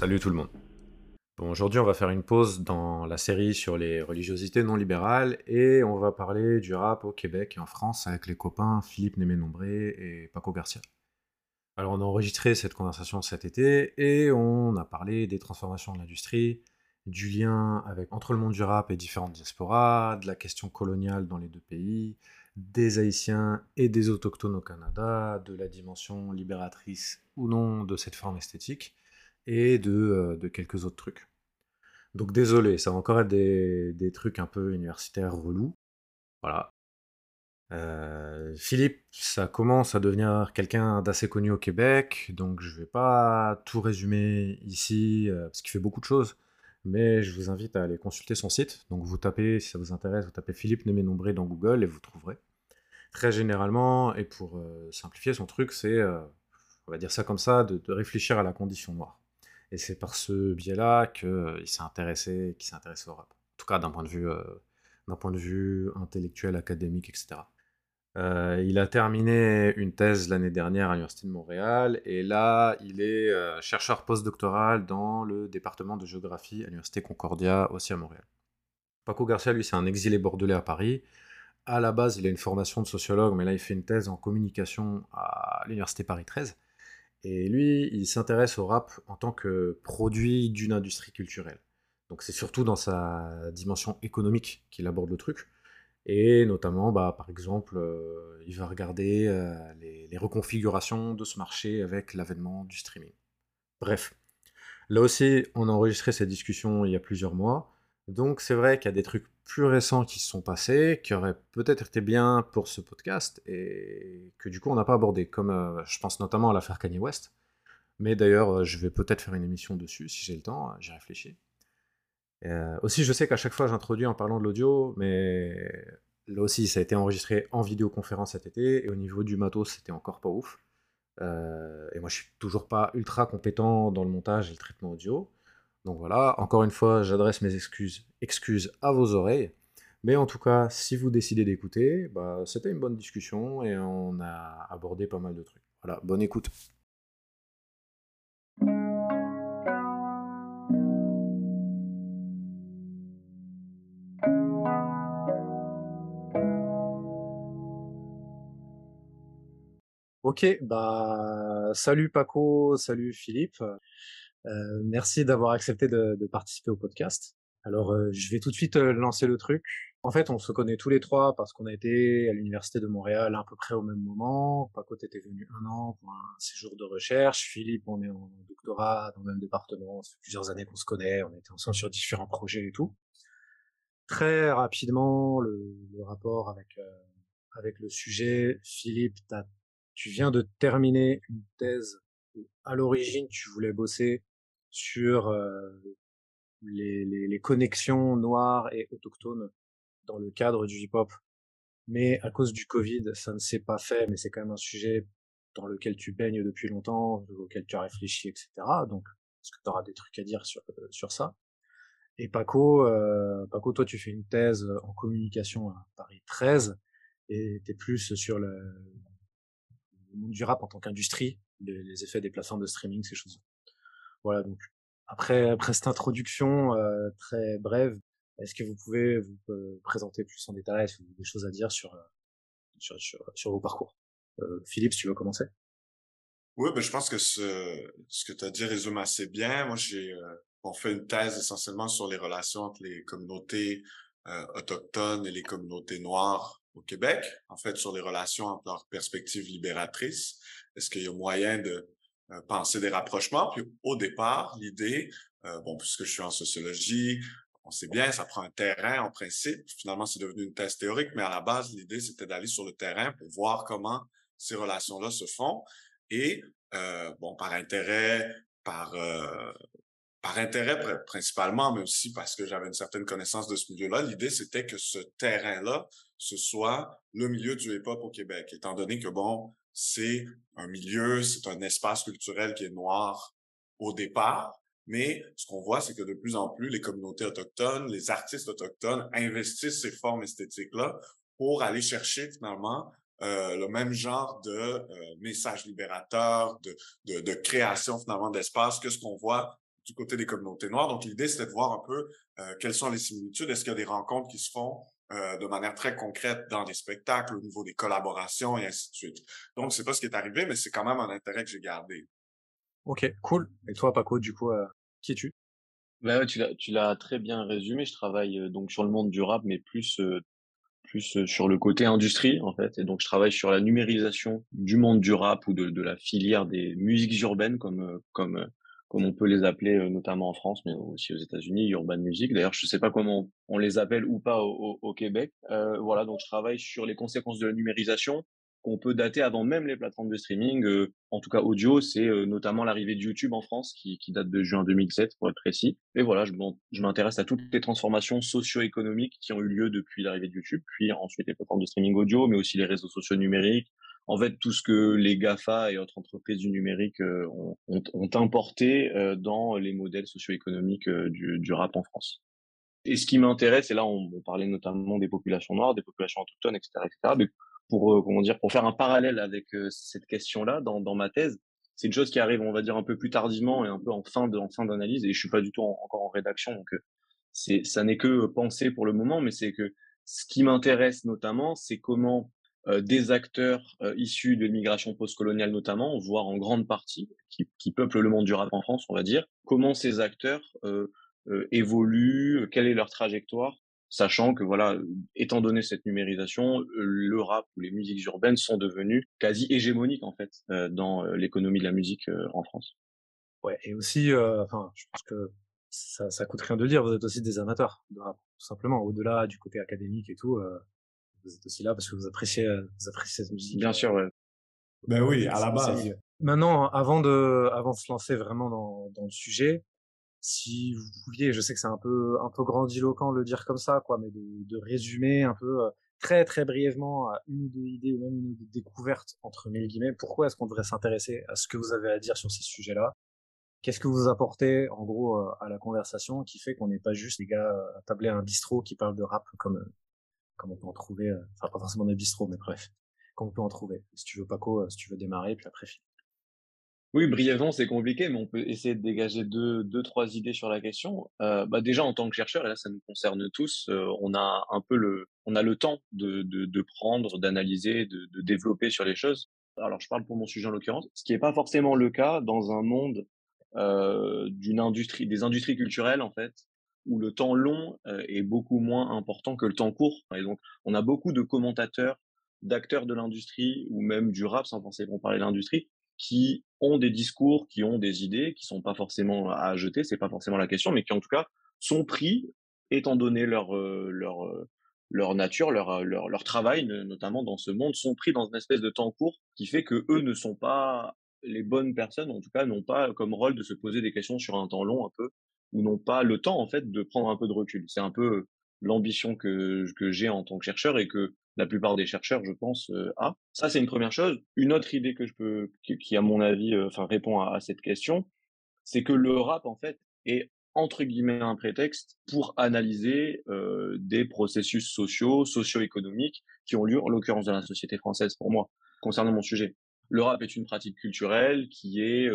Salut tout le monde. Bon, aujourd'hui, on va faire une pause dans la série sur les religiosités non libérales et on va parler du rap au Québec et en France avec les copains Philippe Némé-Nombré et Paco Garcia. Alors, on a enregistré cette conversation cet été et on a parlé des transformations de l'industrie, du lien entre le monde du rap et différentes diasporas, de la question coloniale dans les deux pays, des Haïtiens et des Autochtones au Canada, de la dimension libératrice ou non de cette forme esthétique et de, euh, de quelques autres trucs. Donc désolé, ça va encore être des, trucs un peu universitaires relous. Voilà. Euh, Philippe, ça commence à devenir quelqu'un d'assez connu au Québec, donc je vais pas tout résumer ici, euh, parce qu'il fait beaucoup de choses, mais je vous invite à aller consulter son site. Donc vous tapez, si ça vous intéresse, vous tapez Philippe Némé-Nombré dans Google et vous trouverez. Très généralement, et pour simplifier son truc, c'est, on va dire ça comme ça, de réfléchir à la condition noire. Et c'est par ce biais-là qu'il s'est intéressé, qu'il s'est au rap. En tout cas, d'un point de vue, euh, d'un point de vue intellectuel, académique, etc. Euh, il a terminé une thèse l'année dernière à l'Université de Montréal et là, il est euh, chercheur postdoctoral dans le département de géographie à l'Université Concordia, aussi à Montréal. Paco Garcia, lui, c'est un exilé bordelais à Paris. À la base, il a une formation de sociologue, mais là, il fait une thèse en communication à l'Université Paris 13. Et lui, il s'intéresse au rap en tant que produit d'une industrie culturelle. Donc c'est surtout dans sa dimension économique qu'il aborde le truc. Et notamment, bah, par exemple, euh, il va regarder euh, les, les, reconfigurations de ce marché avec l'avènement du streaming. Bref, là aussi, on a enregistré cette discussion il y a plusieurs mois. Donc c'est vrai qu'il y a des trucs plus récents qui se sont passés, qui auraient peut-être été bien pour ce podcast, et que du coup on n'a pas abordé, comme euh, je pense notamment à l'affaire Kanye West. Mais d'ailleurs, euh, je vais peut-être faire une émission dessus si j'ai le temps, euh, j'y réfléchis. aussi, je sais qu'à chaque fois j'introduis en parlant de l'audio, mais là aussi ça a été enregistré en vidéoconférence cet été, et au niveau du matos, c'était encore pas ouf. et moi je suis toujours pas ultra compétent dans le montage et le traitement audio. Donc voilà, encore une fois, j'adresse mes excuses, excuses à vos oreilles. Mais en tout cas, si vous décidez d'écouter, bah, c'était une bonne discussion et on a abordé pas mal de trucs. Voilà, bonne écoute. Ok, bah salut Paco, salut Philippe. Euh, merci d'avoir accepté de, de, participer au podcast. Alors, euh, je vais tout de suite euh, lancer le truc. En fait, on se connaît tous les trois parce qu'on a été à l'université de Montréal à peu près au même moment. Paco était venu un an pour un séjour de recherche. Philippe, on est en doctorat dans le même département. Ça fait plusieurs années qu'on se connaît. On était ensemble sur différents projets et tout. Très rapidement, le, le rapport avec euh, avec le sujet. Philippe, tu viens de terminer une thèse où à l'origine tu voulais bosser sur les, les, les, connexions noires et autochtones dans le cadre du hip-hop. Mais à cause du Covid, ça ne s'est pas fait, mais c'est quand même un sujet dans lequel tu baignes depuis longtemps, auquel tu as réfléchi, etc. Donc, est-ce que tu auras des trucs à dire sur, sur ça? Et Paco, euh, Paco, toi, tu fais une thèse en communication à Paris 13, et tu es plus sur le, le monde du rap en tant qu'industrie, les, effets des plateformes de streaming, ces choses. Voilà, donc après, après cette introduction euh, très brève, est-ce que vous pouvez vous euh, présenter plus en détail, est-ce que vous avez des choses à dire sur, euh, sur, sur, sur vos parcours? Euh, Philippe, si tu veux commencer Oui, ben, je pense que ce, ce que tu as dit résume assez bien. Moi, j'ai on fait une thèse essentiellement sur les relations entre les communautés autochtones et les communautés noires au Québec, en fait, sur les relations entre leurs perspectives libératrices. Est-ce qu'il y a moyen de euh, penser des rapprochements. Puis au départ, l'idée, euh, bon, puisque je suis en sociologie, on sait bien, ça prend un terrain en principe. Finalement, c'est devenu une thèse théorique, mais à la base, l'idée, c'était d'aller sur le terrain pour voir comment ces relations-là se font. Et euh, bon, par intérêt, par euh, par intérêt principalement, mais aussi parce que j'avais une certaine connaissance de ce milieu-là, l'idée c'était que ce terrain-là, ce soit le milieu du hip-hop au Québec, étant donné que bon, c'est un milieu, c'est un espace culturel qui est noir au départ. Mais ce qu'on voit, c'est que de plus en plus, les communautés autochtones, les artistes autochtones investissent ces formes esthétiques-là pour aller chercher finalement euh, le même genre de euh, message libérateur, de, de, de création finalement d'espace que ce qu'on voit du côté des communautés noires. Donc, l'idée, c'était de voir un peu quelles sont les similitudes. Est-ce qu'il y a des rencontres qui se font de manière très concrète dans des spectacles, au niveau des collaborations et ainsi de suite. Donc, c'est pas ce qui est arrivé, mais c'est quand même un intérêt que j'ai gardé. Ok, cool. Et toi, Paco, du coup, qui es-tu? Tu l'as, tu l'as très bien résumé. Je travaille donc sur le monde du rap, mais plus plus sur le côté industrie en fait. Et donc je travaille sur la numérisation du monde du rap ou de, de la filière des musiques urbaines comme comme comme on peut les appeler notamment en France, mais aussi aux États-Unis, urban music. D'ailleurs, je sais pas comment on les appelle ou pas au, au, Québec. Euh, voilà, donc je travaille sur les conséquences de la numérisation, qu'on peut dater avant même les plateformes de streaming, euh, en tout cas audio, c'est euh, notamment l'arrivée de YouTube en France qui, qui, date de juin 2007 pour être précis. Et voilà, je m'intéresse à toutes les transformations socio-économiques qui ont eu lieu depuis l'arrivée de YouTube, puis ensuite les plateformes de streaming audio, mais aussi les réseaux sociaux numériques. En fait, tout ce que les GAFA et autres entreprises du numérique euh, ont, importé dans les modèles socio-économiques du, du, rap en France. Et ce qui m'intéresse, et là on, parlait notamment des populations noires, des populations autochtones, etc., etc., mais pour euh, comment dire pour faire un parallèle avec euh, cette question-là dans, ma thèse. C'est une chose qui arrive, on va dire, un peu plus tardivement et un peu en fin de en fin d'analyse. Et je suis pas du tout encore en rédaction, donc euh, c'est ça n'est que penser pour le moment, mais c'est que ce qui m'intéresse notamment, c'est comment des acteurs issus de l'immigration postcoloniale notamment, voire en grande partie, qui, qui, peuplent le monde du rap en France, on va dire, comment ces acteurs évoluent, quelle est leur trajectoire, sachant que voilà, étant donné cette numérisation, le rap ou les musiques urbaines sont devenues quasi hégémoniques en fait euh, dans euh, l'économie de la musique euh, en France. Ouais, et aussi, enfin, je pense que ça, ça coûte rien de dire, vous êtes aussi des amateurs de rap, tout simplement. Au-delà du côté académique et tout, vous êtes aussi là parce que vous appréciez, vous appréciez cette musique. Bien sûr, ouais. Ben oui, à la base. Maintenant, avant de, avant de se lancer vraiment dans, dans le sujet, si vous pouviez, je sais que c'est un peu un peu grandiloquent de le dire comme ça, quoi, mais de, de résumer un peu euh, très très brièvement à une ou deux idées ou même une ou deux découvertes entre mille guillemets, pourquoi est-ce qu'on devrait s'intéresser à ce que vous avez à dire sur ces sujets-là? Qu'est-ce que vous apportez en gros euh, à la conversation qui fait qu'on n'est pas juste les gars euh, à tabler à un bistrot qui parle de rap comme comme on peut en trouver, enfin pas forcément des bistrots, mais bref, comme on peut en trouver. Si tu veux Paco, si tu veux démarrer, puis après oui, brièvement, c'est compliqué, mais on peut essayer de dégager deux, deux trois idées sur la question. Euh, bah déjà, en tant que chercheur, et là, ça nous concerne tous, euh, on a un peu le, on a le temps de, de, de prendre, d'analyser, de, de développer sur les choses. Alors, je parle pour mon sujet en l'occurrence, ce qui n'est pas forcément le cas dans un monde euh, d'une industrie, des industries culturelles en fait, où le temps long euh, est beaucoup moins important que le temps court. Et donc, on a beaucoup de commentateurs, d'acteurs de l'industrie ou même du rap, sans penser qu'on parlait de l'industrie, qui ont des discours, qui ont des idées, qui sont pas forcément à jeter, c'est pas forcément la question, mais qui en tout cas sont pris, étant donné leur euh, leur euh, leur nature, leur, leur leur travail, notamment dans ce monde, sont pris dans une espèce de temps court qui fait que eux ne sont pas les bonnes personnes, en tout cas, n'ont pas comme rôle de se poser des questions sur un temps long un peu, ou n'ont pas le temps en fait de prendre un peu de recul. C'est un peu l'ambition que que j'ai en tant que chercheur et que la plupart des chercheurs, je pense, euh, a. Ça, c'est une première chose. Une autre idée que je peux, qui, à mon avis, euh, enfin, répond à, cette question, c'est que le rap, en fait, est entre guillemets un prétexte pour analyser euh, des processus sociaux, socio-économiques qui ont lieu, en l'occurrence dans la société française, pour moi, concernant mon sujet. Le rap est une pratique culturelle qui est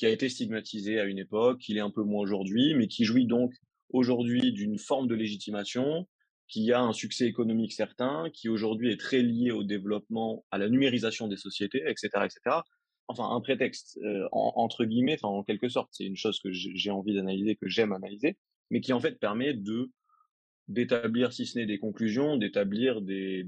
qui a été stigmatisée à une époque, qui l'est un peu moins aujourd'hui, mais qui jouit donc aujourd'hui d'une forme de légitimation, qui a un succès économique certain, qui aujourd'hui est très lié au développement, à la numérisation des sociétés, etc., etc. Enfin, un prétexte euh, entre guillemets, en quelque sorte, c'est une chose que j'ai envie d'analyser, que j'aime analyser, mais qui en fait permet de d'établir, si ce n'est des conclusions, d'établir des,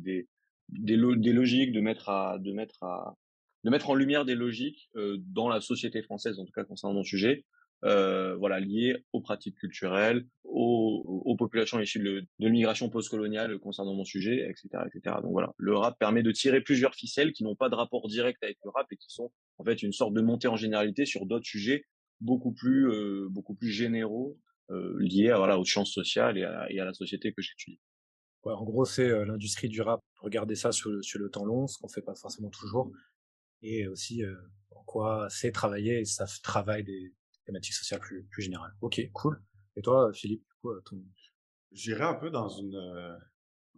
des logiques, de mettre à de mettre à de mettre en lumière des logiques euh, dans la société française, en tout cas concernant mon sujet, euh, voilà, liées aux pratiques culturelles, aux, aux populations issues de, de l'immigration postcoloniale concernant mon sujet, etc., etc. Donc voilà, le rap permet de tirer plusieurs ficelles qui n'ont pas de rapport direct avec le rap et qui sont en fait une sorte de montée en généralité sur d'autres sujets beaucoup plus euh, beaucoup plus généraux euh, liés à, voilà aux sciences sociales et à, et à la société que j'étudie. Ouais, en gros, c'est euh, l'industrie du rap. Regardez ça sur le, sur le temps long, ce qu'on fait pas forcément toujours, et aussi euh, en quoi c'est travailler et ça travaille des, thématique sociale plus, plus générale. Ok, cool. Et toi, Philippe, quoi, ton... J'irais un peu dans une, euh,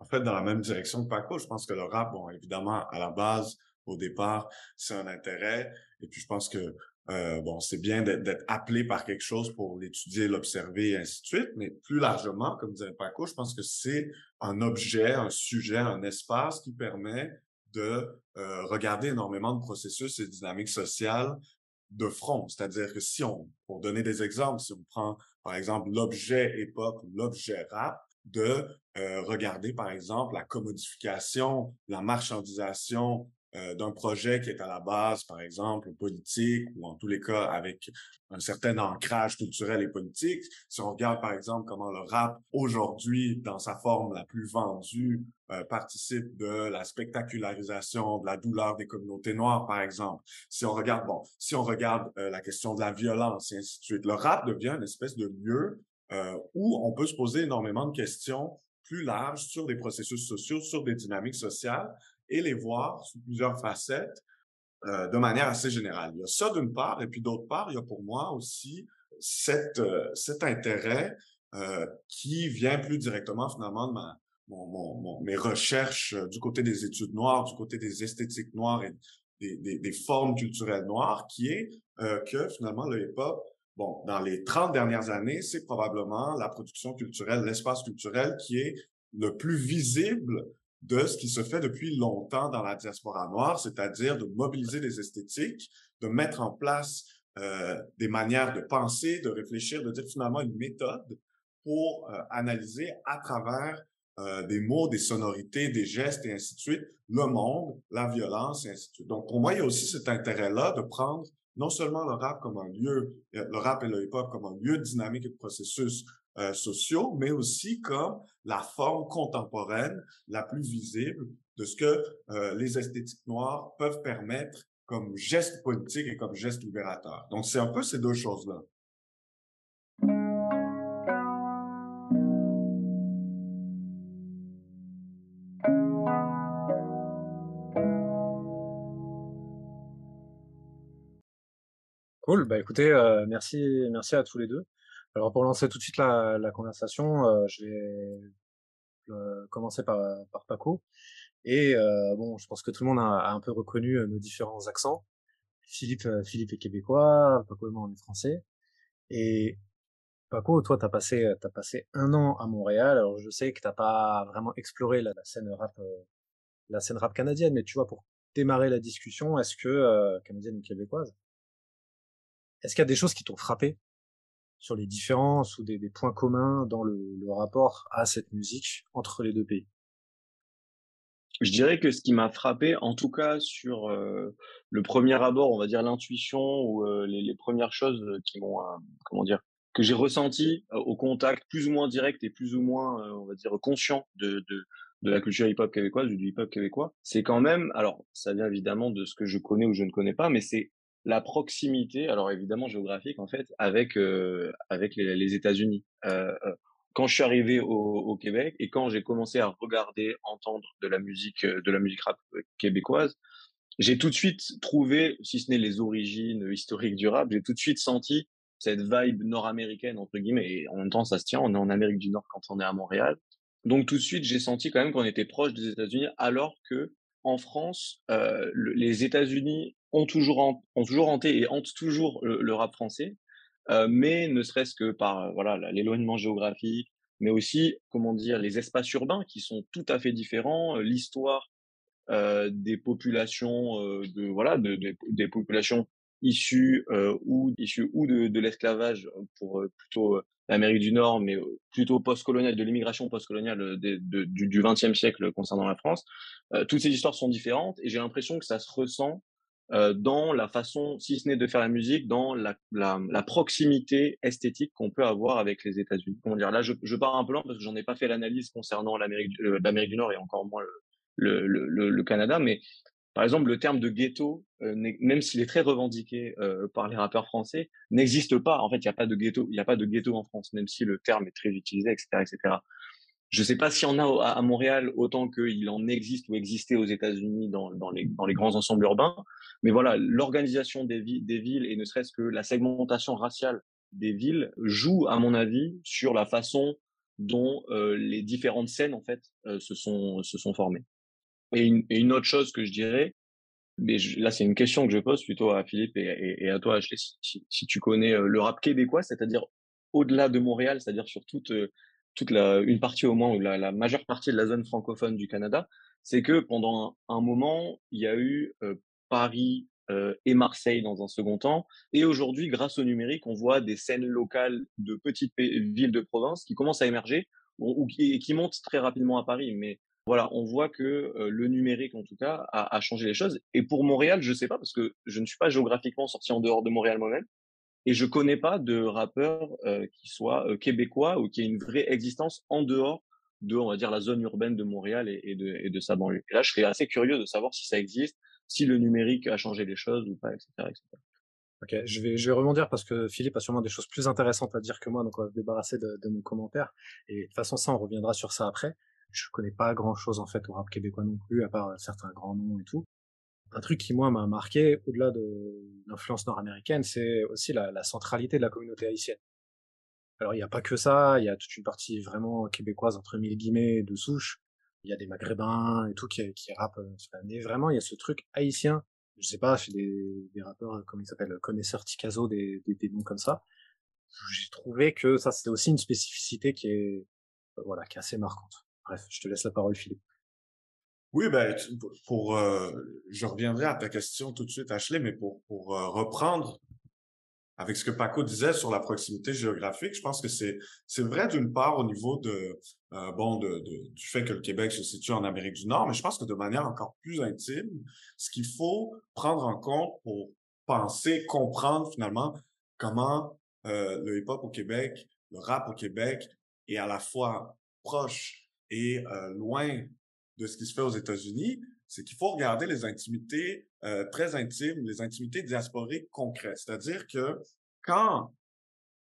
en fait, dans la même direction que Paco. Je pense que le rap, bon, évidemment, à la base, au départ, c'est un intérêt. Et puis, je pense que euh, bon, c'est bien d'être appelé par quelque chose pour l'étudier, l'observer, et ainsi de suite, mais plus largement, comme disait Paco, je pense que c'est un objet, un sujet, un espace qui permet de euh, regarder énormément de processus et dynamiques sociales de front. C'est-à-dire que si on, pour donner des exemples, si on prend par exemple l'objet époque l'objet rap, de euh, regarder par exemple la commodification, la marchandisation euh, d'un projet qui est à la base, par exemple, politique ou en tous les cas avec un certain ancrage culturel et politique. Si on regarde, par exemple, comment le rap aujourd'hui, dans sa forme la plus vendue, euh, participe de la spectacularisation, de la douleur des communautés noires, par exemple. Si on regarde, bon, si on regarde euh, la question de la violence et ainsi de suite, le rap devient une espèce de lieu où on peut se poser énormément de questions plus larges sur des processus sociaux, sur des dynamiques sociales, et les voir sous plusieurs facettes euh, de manière assez générale. Il y a ça d'une part, et puis d'autre part, il y a pour moi aussi euh, cet intérêt euh, qui vient plus directement finalement de ma, mon, mon, mes recherches du côté des études noires, du côté des esthétiques noires et des, des, des formes culturelles noires, qui est que finalement le hip-hop, bon, dans les 30 dernières années, c'est probablement la production culturelle, l'espace culturel qui est le plus visible de ce qui se fait depuis longtemps dans la diaspora noire, c'est-à-dire de mobiliser les esthétiques, de mettre en place euh, des manières de penser, de réfléchir, de dire finalement une méthode pour euh, analyser à travers euh, des mots, des sonorités, des gestes et ainsi de suite, le monde, la violence et ainsi de suite. Donc pour moi, il y a aussi cet intérêt-là de prendre non seulement le rap comme un lieu, le rap et le hip-hop comme un lieu dynamique et de processus euh, sociaux, mais aussi comme la forme contemporaine la plus visible de ce que euh, les esthétiques noires peuvent permettre comme geste politique et comme geste libérateur. Donc, c'est un peu ces deux choses-là. Cool, bah écoutez, euh, merci, merci à tous les deux. Alors pour lancer tout de suite la, la conversation, euh, je vais euh, commencer par, par Paco. Et euh, bon, je pense que tout le monde a, un peu reconnu nos différents accents. Philippe, Philippe est québécois, Paco moi est français. Et Paco, toi t'as passé t'as passé un an à Montréal. Alors je sais que t'as pas vraiment exploré la, scène rap la scène rap canadienne, mais tu vois pour démarrer la discussion, est-ce que canadienne ou québécoise, est-ce qu'il y a des choses qui t'ont frappé? Sur les différences ou des, points communs dans le, rapport à cette musique entre les deux pays. Je dirais que ce qui m'a frappé, en tout cas sur euh, le premier abord, on va dire l'intuition ou euh, les, premières choses qui m'ont, euh, comment dire, que j'ai ressenti au contact plus ou moins direct et plus ou moins, on va dire, conscient de, de, de la culture hip-hop québécoise du hip-hop québécois, c'est quand même, alors ça vient évidemment de ce que je connais ou je ne connais pas, mais c'est la proximité, alors évidemment géographique en fait, avec euh, avec les, États-Unis. Euh, euh, quand je suis arrivé au, Québec et quand j'ai commencé à regarder, entendre de la musique, de la musique rap québécoise, j'ai tout de suite trouvé, si ce n'est les origines historiques du rap, j'ai tout de suite senti cette vibe nord-américaine entre guillemets. Et en même temps, ça se tient. On est en Amérique du Nord quand on est à Montréal. Donc tout de suite, j'ai senti quand même qu'on était proche des États-Unis, alors que en France, les États-Unis ont toujours, ont toujours hanté et hantent toujours le, rap français, mais ne serait-ce que par voilà l'éloignement géographique, mais aussi comment dire les espaces urbains qui sont tout à fait différents, l'histoire des populations de voilà de, de, des populations issues ou issues ou de, de l'esclavage pour plutôt l'Amérique du Nord, mais plutôt post-coloniale, de l'immigration post-coloniale du XXe siècle concernant la France. toutes ces histoires sont différentes et j'ai l'impression que ça se ressent euh, dans la façon, si ce n'est de faire la musique, dans la, proximité esthétique qu'on peut avoir avec les États-Unis. Comment dire? Là, je, je pars un peu loin parce que j'en ai pas fait l'analyse concernant l'Amérique, euh, du Nord et encore moins le, Canada, mais par exemple, le terme de ghetto, euh, même s'il est très revendiqué euh, par les rappeurs français, n'existe pas. En fait, il n'y a pas de ghetto, il n'y a pas de ghetto en France, même si le terme est très utilisé, etc., etc. Je ne sais pas s'il y en a à Montréal autant qu'il en existe ou existait aux États-Unis dans, les, grands ensembles urbains, mais voilà, l'organisation des, villes et ne serait-ce que la segmentation raciale des villes joue, à mon avis, sur la façon dont euh, les différentes scènes en fait euh, se sont formées. Et une, autre chose que je dirais, Mais là, c'est une question que je pose plutôt à Philippe et, à toi, Ashley, si, tu connais le rap québécois, c'est-à-dire au-delà de Montréal, c'est-à-dire sur toute, toute la, une partie au moins, ou la, majeure partie de la zone francophone du Canada, c'est que pendant un, moment, il y a eu Paris et Marseille dans un second temps, et aujourd'hui, grâce au numérique, on voit des scènes locales de petites villes de province qui commencent à émerger, ou, qui, qui montent très rapidement à Paris, mais voilà, on voit que le numérique, en tout cas, a, a, changé les choses. Et pour Montréal, je sais pas, parce que je ne suis pas géographiquement sorti en dehors de Montréal moi-même, et je connais pas de rappeur qui soit québécois ou qui ait une vraie existence en dehors de, on va dire, la zone urbaine de Montréal et, de, et de sa banlieue. Et là, je serais assez curieux de savoir si ça existe, si le numérique a changé les choses ou pas, etc. etc. Ok, je vais, je vais rebondir parce que Philippe a sûrement des choses plus intéressantes à dire que moi, donc on va se débarrasser de, de mon commentaire. Et de toute façon, ça, on reviendra sur ça après je connais pas grand chose en fait au rap québécois non plus, à part certains grands noms et tout. Un truc qui moi m'a marqué, au-delà de l'influence nord-américaine, c'est aussi la, centralité de la communauté haïtienne. Alors il n'y a pas que ça, il y a toute une partie vraiment québécoise entre mille guillemets de souche. Il y a des maghrébins et tout qui, qui rappent. Euh, mais vraiment il y a ce truc haïtien. Je sais pas, chez des, des rappeurs comme ils s'appellent connaisseurs Ticazo, des, des, des noms comme ça. J'ai trouvé que ça c'était aussi une spécificité qui est euh, voilà qui est assez marquante. Bref, je te laisse la parole, Philippe. Oui, ben, pour, euh, je reviendrai à ta question tout de suite, Ashley, mais pour, pour euh, reprendre avec ce que Paco disait sur la proximité géographique, je pense que c'est c'est vrai d'une part au niveau de euh, bon de, du fait que le Québec se situe en Amérique du Nord, mais je pense que de manière encore plus intime, ce qu'il faut prendre en compte pour penser, comprendre finalement comment le hip-hop au Québec, le rap au Québec est à la fois proche et loin de ce qui se fait aux États-Unis, c'est qu'il faut regarder les intimités très intimes, les intimités diasporiques concrètes. C'est-à-dire que quand,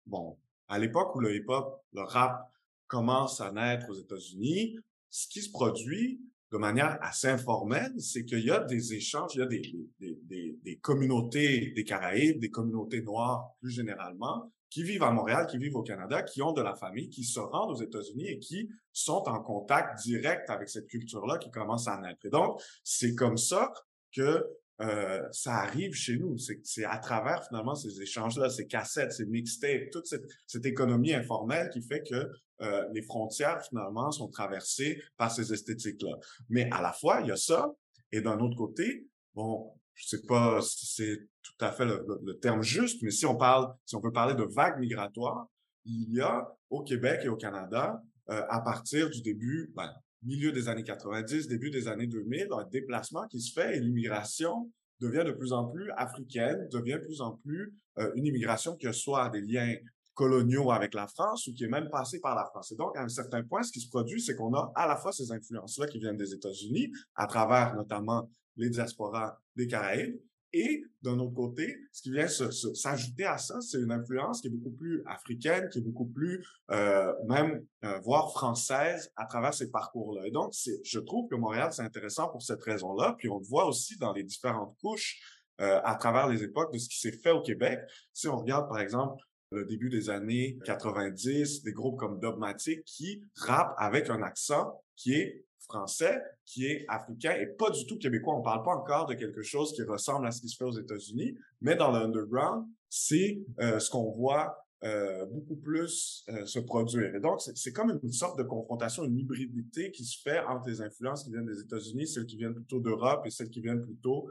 bon, à l'époque où le hip-hop, le rap commence à naître aux États-Unis, ce qui se produit de manière assez informelle, c'est qu'il y a des échanges, il y a des, des, des, des, communautés des Caraïbes, des communautés noires plus généralement, qui vivent à Montréal, qui vivent au Canada, qui ont de la famille, qui se rendent aux États-Unis et qui sont en contact direct avec cette culture-là qui commence à naître. Et donc, c'est comme ça que euh, ça arrive chez nous. C'est à travers finalement ces échanges-là, ces cassettes, ces mixtapes, toute cette, cette, économie informelle qui fait que euh, les frontières finalement sont traversées par ces esthétiques-là. Mais à la fois, il y a ça, et d'un autre côté, bon, je sais pas si c'est tout à fait le, terme juste, mais si on parle, si on veut parler de vagues migratoires, il y a au Québec et au Canada, euh, à partir du début, ben, milieu des années 90, début des années 2000, un déplacement qui se fait et l'immigration devient de plus en plus africaine, devient de plus en plus euh, une immigration qui a soit des liens coloniaux avec la France ou qui est même passée par la France. Et donc, à un certain point, ce qui se produit, c'est qu'on a à la fois ces influences-là qui viennent des États-Unis, à travers notamment les diasporas des Caraïbes. Et d'un autre côté, ce qui vient s'ajouter à ça, c'est une influence qui est beaucoup plus africaine, qui est beaucoup plus euh, même euh, voire française à travers ces parcours-là. Et donc, je trouve que Montréal c'est intéressant pour cette raison-là. Puis on le voit aussi dans les différentes couches euh, à travers les époques de ce qui s'est fait au Québec. Si on regarde par exemple le début des années 90, des groupes comme Dogmatic qui rappent avec un accent qui est français, qui est africain et pas du tout québécois. On parle pas encore de quelque chose qui ressemble à ce qui se fait aux États-Unis, mais dans l'underground, c'est euh, ce qu'on voit euh, beaucoup plus euh, se produire. Et donc, c'est comme une sorte de confrontation, une hybridité qui se fait entre les influences qui viennent des États-Unis, celles qui viennent plutôt d'Europe et celles qui viennent plutôt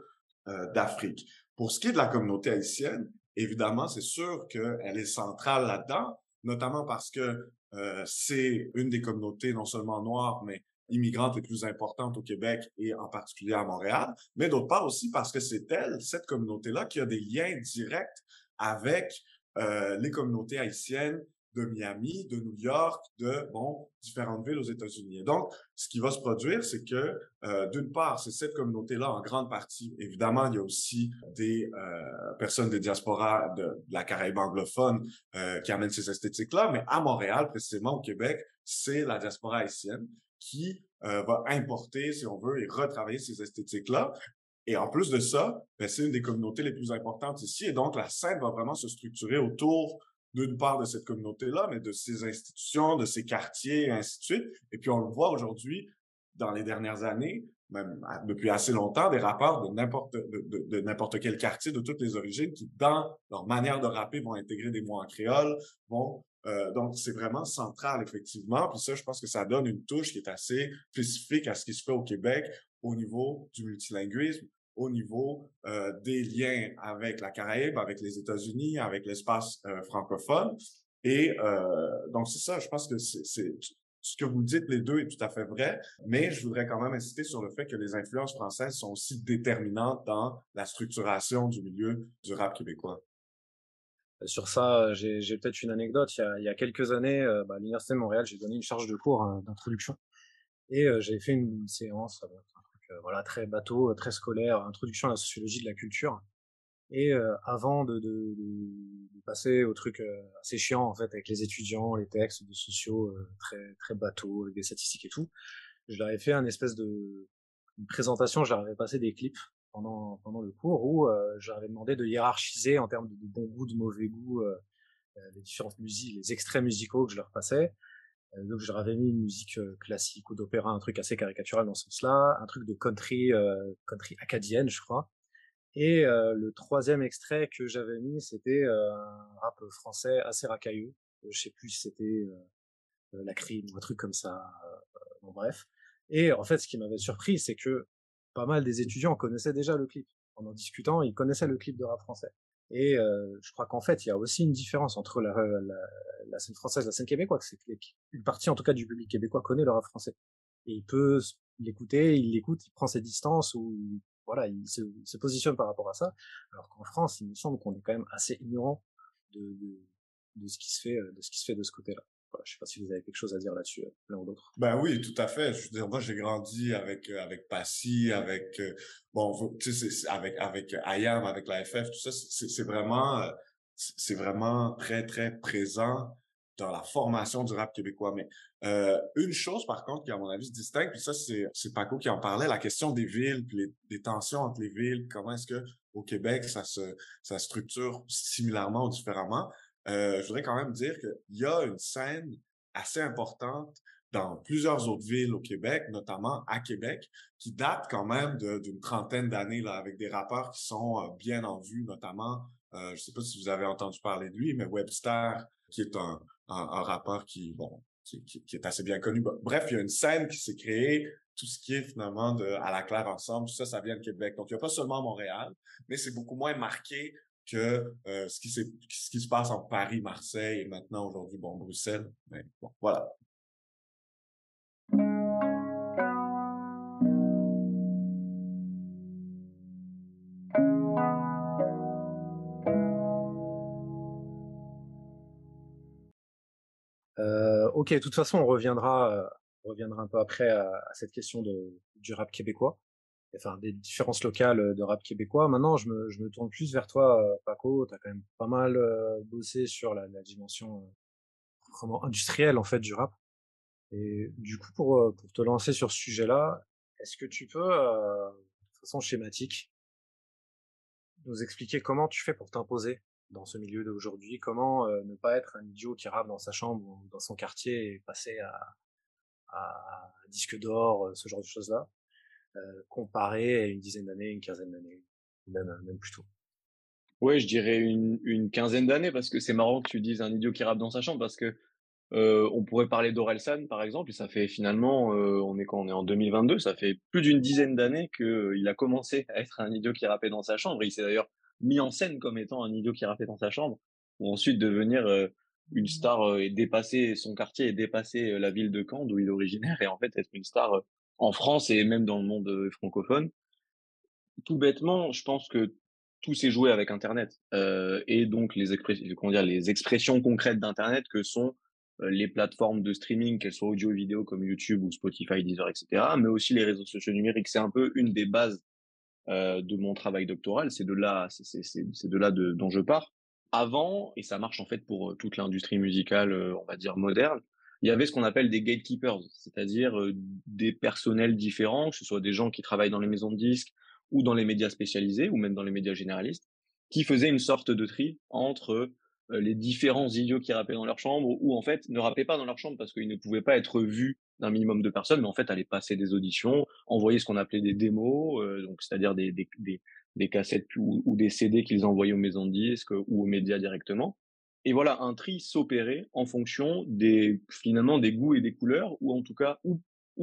d'Afrique. Pour ce qui est de la communauté haïtienne, évidemment, c'est sûr qu'elle est centrale là-dedans, notamment parce que c'est une des communautés non seulement noires, mais immigrantes les plus importantes au Québec et en particulier à Montréal, mais d'autre part aussi parce que c'est elle, cette communauté-là, qui a des liens directs avec euh, les communautés haïtiennes de Miami, de New York, de bon différentes villes aux États-Unis. Donc, ce qui va se produire, c'est que euh, d'une part, c'est cette communauté-là en grande partie. Évidemment, il y a aussi des euh, personnes des diasporas de, la Caraïbe anglophone qui amènent ces esthétiques-là, mais à Montréal, précisément au Québec, c'est la diaspora haïtienne qui euh, va importer, si on veut, et retravailler ces esthétiques-là. Et en plus de ça, ben, c'est une des communautés les plus importantes ici. Et donc, la scène va vraiment se structurer autour d'une part de cette communauté-là, mais de ces institutions, de ces quartiers, et ainsi de suite. Et puis, on le voit aujourd'hui, dans les dernières années, même depuis assez longtemps, des rappeurs de n'importe de, de, n'importe quel quartier, de toutes les origines, qui dans leur manière de rapper vont intégrer des mots en créole, vont euh, donc c'est vraiment central effectivement. Puis ça, je pense que ça donne une touche qui est assez spécifique à ce qui se fait au Québec au niveau du multilinguisme, au niveau euh, des liens avec la Caraïbe, avec les États-Unis, avec l'espace euh, francophone. Et donc c'est ça, je pense que c'est ce que vous dites les deux est tout à fait vrai, mais je voudrais quand même insister sur le fait que les influences françaises sont aussi déterminantes dans la structuration du milieu du rap québécois. Sur ça, j'ai peut-être une anecdote. Il y a, il y a quelques années, euh, bah, à l'Université de Montréal, j'ai donné une charge de cours hein, d'introduction et euh, j'ai fait une séance, un truc euh, voilà, très bateau, très scolaire, introduction à la sociologie de la culture. Et avant de, de, de, passer au truc assez chiant en fait avec les étudiants, les textes de sociaux très très bateaux avec des statistiques et tout, je leur ai fait un espèce de une présentation, je leur avais passé des clips pendant pendant le cours où je leur avais demandé de hiérarchiser en termes de, bon goût, de mauvais goût les différentes musiques, les extraits musicaux que je leur passais. donc je leur avais mis une musique classique ou d'opéra, un truc assez caricatural dans ce sens-là, un truc de country country acadienne, je crois et le troisième extrait que j'avais mis, c'était un rap français assez racailleux. Je sais plus si c'était la crime ou un truc comme ça. bon bref. Et en fait, ce qui m'avait surpris, c'est que pas mal des étudiants connaissaient déjà le clip. En en discutant, ils connaissaient le clip de rap français. Et je crois qu'en fait, il y a aussi une différence entre la, la, la scène française et la scène québécoise. C'est qu'une partie, en tout cas, du public québécois connaît le rap français. Et il peut l'écouter, il l'écoute, il prend ses distances ou voilà, il se, se, positionne par rapport à ça. Alors qu'en France, il me semble qu'on est quand même assez ignorant de, de, de, ce qui se fait, de ce qui se fait de ce côté-là. Voilà, je sais pas si vous avez quelque chose à dire là-dessus, euh, l'un ou l'autre. Ben oui, tout à fait. Je veux dire, moi, j'ai grandi avec euh, avec Passy, avec euh, bon, tu sais, avec avec IAM, avec la FF, tout ça. C'est vraiment c'est vraiment très très présent dans la formation du rap québécois. Mais une chose, par contre, qui à mon avis se distingue, puis ça, c'est, Paco qui en parlait, la question des villes, puis les tensions entre les villes, comment est-ce que au Québec, ça se ça structure similairement ou différemment. Euh, je voudrais quand même dire qu'il y a une scène assez importante dans plusieurs autres villes au Québec, notamment à Québec, qui date quand même d'une trentaine d'années avec des rappeurs qui sont euh, bien en vue, notamment, euh, je sais pas si vous avez entendu parler de lui, mais Webster, qui est un, rappeur qui, est assez bien connu. Bref, il y a une scène qui s'est créée, tout ce qui est finalement à la claire ensemble, tout ça, ça vient de Québec. Donc, il n'y a pas seulement Montréal, mais c'est beaucoup moins marqué que euh, ce, qui se passe en Paris, Marseille et maintenant aujourd'hui, bon, Bruxelles. Mais bon, voilà. ok, de toute façon, on reviendra, euh, reviendra un peu après à, cette question de, du rap québécois, enfin des différences locales euh, de rap québécois. Maintenant, je me, je me tourne plus vers toi, euh, Paco. Tu as quand même pas mal bossé sur la, la dimension vraiment industrielle en fait du rap. Et du coup, pour, pour te lancer sur ce sujet-là, est-ce que tu peux, de façon schématique, nous expliquer comment tu fais pour t'imposer dans ce milieu d'aujourd'hui? Comment euh, ne pas être un idiot qui rappe dans sa chambre ou dans son quartier et passer à, à disque d'or, euh, ce genre de choses-là, euh, comparé à une dizaine d'années, une quinzaine d'années, même, même plus tôt. Je dirais une, quinzaine d'années parce que c'est marrant que tu dises un idiot qui rappe dans sa chambre parce que euh, on pourrait parler d'Orelsan par exemple et ça fait finalement euh, on est quand on est en 2022 ça fait plus d'une dizaine d'années qu'il a commencé à être un idiot qui rappait dans sa chambre. Il s'est d'ailleurs mis en scène comme étant un idiot qui rappait dans sa chambre, pour ensuite devenir euh, une star euh, et dépasser son quartier et dépasser euh, la ville de Caen d'où il est originaire et en fait être une star en France et même dans le monde francophone. Tout bêtement, je pense que tout s'est joué avec Internet euh, et donc les, comment dire, les expressions concrètes d'Internet que sont les plateformes de streaming, qu'elles soient audio vidéo comme YouTube ou Spotify, Deezer, etc., mais aussi les réseaux sociaux numériques. C'est un peu une des bases euh, de mon travail doctoral. C'est de là, c'est de là dont je pars. Avant, et ça marche en fait pour euh, toute l'industrie musicale, euh, on va dire moderne, il y avait ce qu'on appelle des gatekeepers, c'est-à-dire des personnels différents, que ce soit des gens qui travaillent dans les maisons de disques ou dans les médias spécialisés ou même dans les médias généralistes, qui faisaient une sorte de tri entre les différents idiots qui rappaient dans leur chambre ou en fait ne rappaient pas dans leur chambre parce qu'ils ne pouvaient pas être vus d'un minimum de personnes, mais en fait allaient passer des auditions, envoyer ce qu'on appelait des démos, donc c'est-à-dire des, des, des, des, cassettes ou, ou des CD qu'ils envoyaient aux maisons de disques ou aux médias directement. Et voilà, un tri s'opérait en fonction des finalement des goûts et des couleurs, ou en tout cas, ou,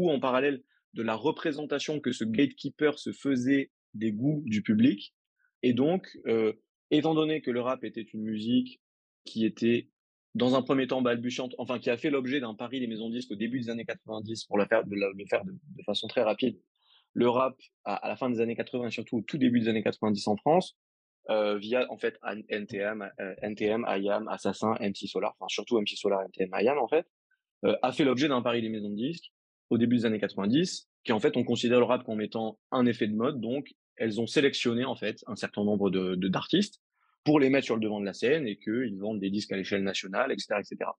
en parallèle de la représentation que ce gatekeeper se faisait des goûts du public. Et donc, euh, étant donné que le rap était une musique qui était dans un premier temps balbutiante, enfin qui a fait l'objet d'un pari des maisons de disques au début des années 90 pour le faire de, façon très rapide. Le rap à, la fin des années 80 et surtout au tout début des années 90 en France, euh, via en fait NTM, euh, NTM, IAM, Assassin, MC Solar, enfin surtout MC Solar, NTM, IAM en fait, euh, a fait l'objet d'un pari des maisons de disques au début des années 90, qui en fait on considère le rap comme étant un effet de mode, donc elles ont sélectionné en fait un certain nombre de d'artistes pour les mettre sur le devant de la scène et qu'ils vendent des disques à l'échelle nationale, etc., etc.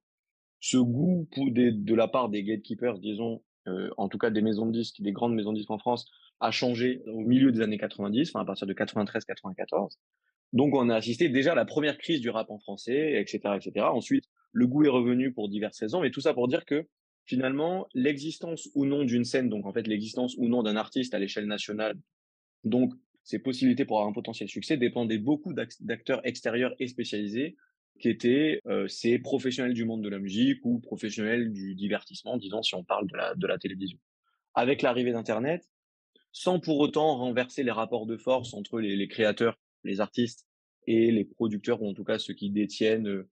Ce goût pour des, de la part des gatekeepers, disons, euh, en tout cas des maisons de disques, des grandes maisons de disques en France, a changé au milieu des années 90, enfin à partir de 93-94. Donc on a assisté déjà à la première crise du rap en français, etc., etc. Ensuite, le goût est revenu pour diverses raisons, mais tout ça pour dire que finalement, l'existence ou non d'une scène, donc en fait l'existence ou non d'un artiste à l'échelle nationale, donc ses possibilités pour avoir un potentiel succès dépendaient beaucoup d'acteurs extérieurs et spécialisés qui étaient euh, ces professionnels du monde de la musique ou professionnels du divertissement, disons si on parle de la, télévision. Avec l'arrivée d'Internet, sans pour autant renverser les rapports de force entre les, créateurs, les artistes et les producteurs, ou en tout cas ceux qui détiennent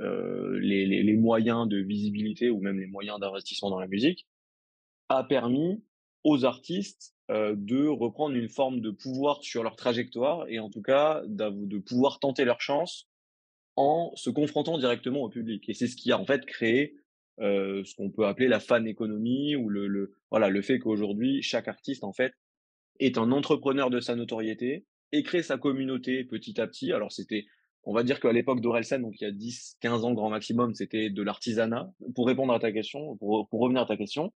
euh, les, moyens de visibilité ou même les moyens d'investissement dans la musique, a permis aux artistes euh, de reprendre une forme de pouvoir sur leur trajectoire et en tout cas de pouvoir tenter leur chance en se confrontant directement au public. Et c'est ce qui a en fait créé euh, ce qu'on peut appeler la fan économie ou le, le voilà le fait qu'aujourd'hui chaque artiste en fait est un entrepreneur de sa notoriété et crée sa communauté petit à petit. Alors c'était on va dire qu'à l'époque d'Orelsan, donc il y a 10, 15 ans grand maximum, c'était de l'artisanat. Pour répondre à ta question, pour, pour revenir à ta question,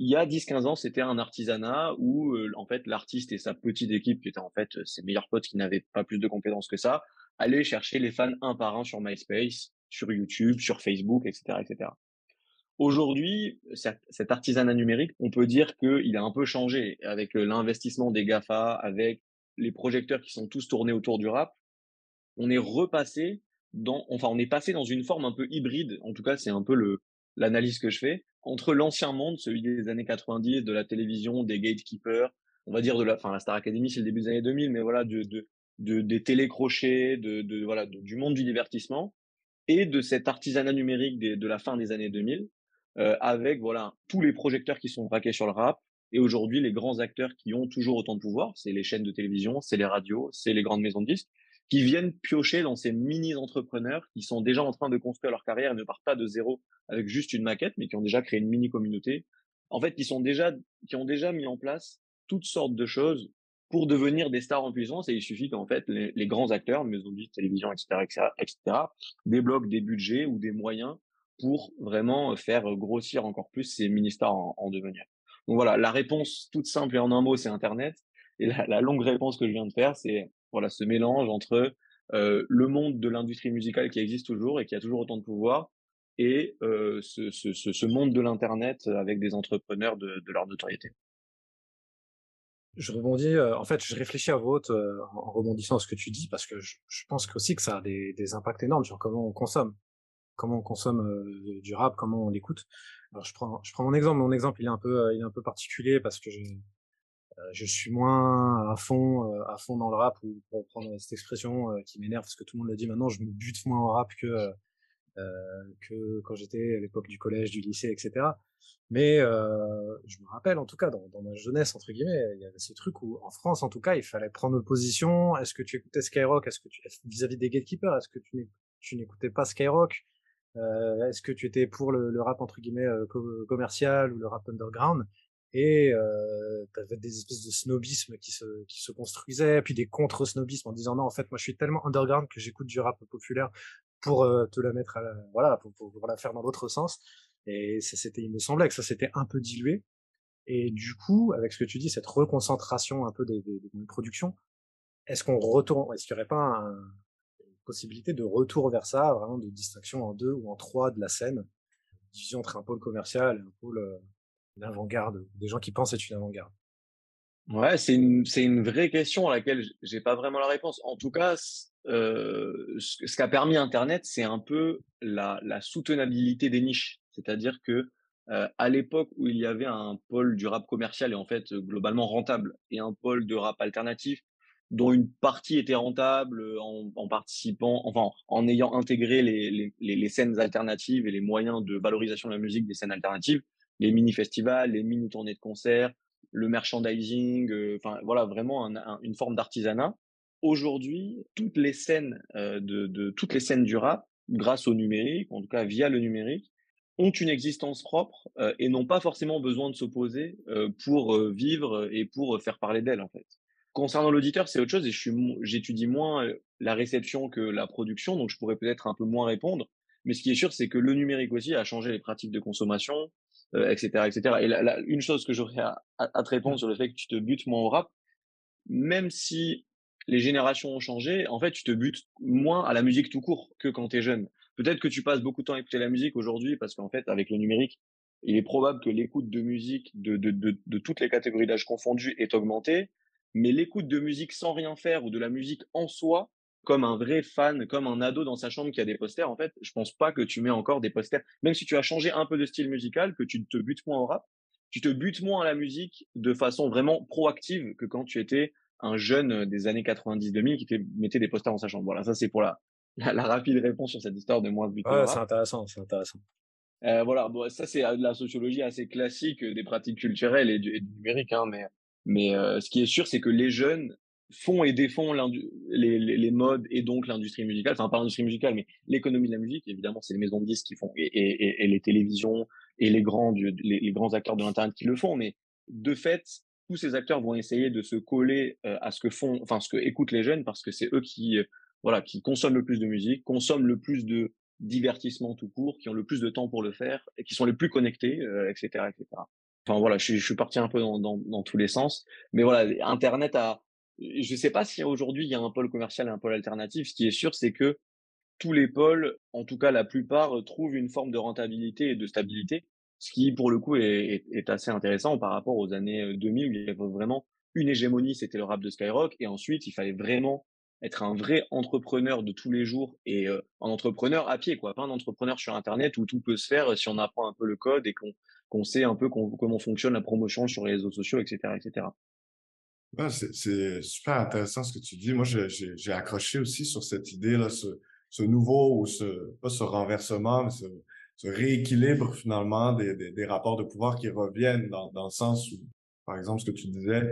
il y a 10-15 ans, c'était un artisanat où euh, en fait l'artiste et sa petite équipe, qui étaient en fait ses meilleurs potes qui n'avaient pas plus de compétences que ça, allaient chercher les fans un par un sur MySpace, sur YouTube, sur Facebook, etc., etc. Aujourd'hui, cet artisanat numérique, on peut dire qu'il a un peu changé avec l'investissement des Gafa, avec les projecteurs qui sont tous tournés autour du rap. On est repassé dans, enfin, on est passé dans une forme un peu hybride. En tout cas, c'est un peu le l'analyse que je fais entre l'ancien monde, celui des années 90, de la télévision, des gatekeepers, on va dire de la, enfin la Star Academy c'est le début des années 2000, mais voilà de, de des télécrochets, de, de voilà du monde du divertissement et de cet artisanat numérique de la fin des années 2000, euh, avec voilà tous les projecteurs qui sont braqués sur le rap et aujourd'hui les grands acteurs qui ont toujours autant de pouvoir, c'est les chaînes de télévision, c'est les radios, c'est les grandes maisons de disques qui viennent piocher dans ces mini-entrepreneurs qui sont déjà en train de construire leur carrière et ne partent pas de zéro avec juste une maquette, mais qui ont déjà créé une mini-communauté. En fait, qui sont déjà, qui ont déjà mis en place toutes sortes de choses pour devenir des stars en puissance il suffit qu'en fait les, grands acteurs, maisons de télévision, etc., etc., etc., débloquent des budgets ou des moyens pour vraiment faire grossir encore plus ces mini-stars en, en, devenir. Donc voilà, la réponse toute simple et en un mot, c'est Internet. Et la, la longue réponse que je viens de faire, c'est voilà ce mélange entre euh, le monde de l'industrie musicale qui existe toujours et qui a toujours autant de pouvoir et euh, ce, ce, ce, monde de l'internet avec des entrepreneurs de, de leur notoriété. Je rebondis, euh, en fait, je réfléchis à votre euh, en rebondissant à ce que tu dis parce que je, je pense aussi que ça a des, des, impacts énormes sur comment on consomme, comment on consomme euh, du rap, comment on l'écoute. Alors je prends, je prends mon exemple. Mon exemple, il est un peu, il est un peu particulier parce que j'ai euh, je suis moins à fond, euh, à fond dans le rap, ou pour prendre cette expression euh, qui m'énerve parce que tout le monde le dit maintenant, je me bute moins au rap que que quand j'étais à l'époque du collège, du lycée, etc. Mais je me rappelle, en tout cas, dans, dans, ma jeunesse entre guillemets, il y avait ce truc où, en France, en tout cas, il fallait prendre position. Est-ce que tu écoutais Skyrock? Est-ce que tu vis-à-vis des gatekeepers? Est-ce que tu n'écoutais pas Skyrock? Euh, Est-ce que tu étais pour le, le rap entre guillemets commercial ou le rap underground? Et euh, t'avais des espèces de snobisme qui se qui se construisaient puis des contre snobismes en disant non en fait moi je suis tellement underground que j'écoute du rap populaire pour euh, te la mettre à la, voilà pour, pour, la faire dans l'autre sens et ça c'était il me semblait que ça s'était un peu dilué et du coup avec ce que tu dis cette reconcentration un peu des, des, des productions est-ce qu'on retourne est-ce qu'il y aurait pas un, possibilité de retour vers ça, vraiment de distinction en deux ou en trois de la scène, division entre un pôle commercial et un pôle euh, d'avant-garde, des gens qui pensent être une avant-garde. Ouais, c'est une, c'est une vraie question à laquelle j'ai pas vraiment la réponse. En tout cas, ce qu'a permis Internet, c'est un peu la, soutenabilité des niches. C'est-à-dire que à l'époque où il y avait un pôle du rap commercial et en fait globalement rentable et un pôle de rap alternatif dont une partie était rentable en, participant, enfin en ayant intégré les, scènes alternatives et les moyens de valorisation de la musique des scènes alternatives, les mini-festivals, les mini-tournées de concerts, le merchandising, enfin voilà vraiment une forme d'artisanat. Aujourd'hui, toutes les scènes euh, de, de, toutes les scènes du rap, grâce au numérique, en tout cas via le numérique, ont une existence propre euh, et n'ont pas forcément besoin de s'opposer pour vivre et pour faire parler d'elles en fait. Concernant l'auditeur, c'est autre chose et j'étudie moins la réception que la production, donc je pourrais peut-être un peu moins répondre. Mais ce qui est sûr, c'est que le numérique aussi a changé les pratiques de consommation, etc., euh, etc. Et la, une chose que j'aurais à, à, te répondre sur le fait que tu te butes moins au rap, même si les générations ont changé, en fait, tu te butes moins à la musique tout court que quand tu es jeune. Peut-être que tu passes beaucoup de temps à écouter la musique aujourd'hui parce qu'en fait, avec le numérique, il est probable que l'écoute de musique de, de, de, de toutes les catégories d'âge confondues est augmentée, mais l'écoute de musique sans rien faire ou de la musique en soi, comme un vrai fan, comme un ado dans sa chambre qui a des posters, en fait, je pense pas que tu mets encore des posters, même si tu as changé un peu de style musical, que tu te butes moins au rap, tu te butes moins à la musique de façon vraiment proactive que quand tu étais un jeune des années 90-2000 qui te mettait des posters dans sa chambre. Voilà, ça c'est pour la, la, rapide réponse sur cette histoire de moins de buter ouais, c'est intéressant, c'est intéressant. Euh, voilà, bon, ça c'est de la sociologie assez classique des pratiques culturelles et du, et du numérique, hein, mais mais euh, ce qui est sûr, c'est que les jeunes font et défont les, les, les, modes et donc l'industrie musicale, enfin pas l'industrie musicale, mais l'économie de la musique. Évidemment, c'est les maisons de disques qui font et, et, et les télévisions et les grands, les, les grands acteurs de l'internet qui le font. Mais de fait, tous ces acteurs vont essayer de se coller euh, à ce que font, enfin ce que écoutent les jeunes, parce que c'est eux qui, euh, voilà, qui consomment le plus de musique, consomment le plus de divertissement tout court, qui ont le plus de temps pour le faire et qui sont les plus connectés, etc., etc. Enfin voilà, je suis, parti un peu dans, tous les sens. Mais voilà, Internet a. Je ne sais pas si aujourd'hui il y a un pôle commercial et un pôle alternatif. Ce qui est sûr, c'est que tous les pôles, en tout cas la plupart, trouvent une forme de rentabilité et de stabilité, ce qui pour le coup est, assez intéressant par rapport aux années 2000 où il y avait vraiment une hégémonie, c'était le rap de Skyrock, et ensuite il fallait vraiment être un vrai entrepreneur de tous les jours et un entrepreneur à pied, quoi, pas un entrepreneur sur Internet où tout peut se faire si on apprend un peu le code et qu'on qu'on sait un peu comment fonctionne la promotion sur les réseaux sociaux, etc. etc. c'est super intéressant ce que tu dis. Moi, j'ai accroché aussi sur cette idée-là, ce, ce, nouveau, ou ce, pas ce renversement, mais ce, ce rééquilibre finalement des, des, rapports de pouvoir qui reviennent dans, dans le sens où, par exemple, ce que tu disais,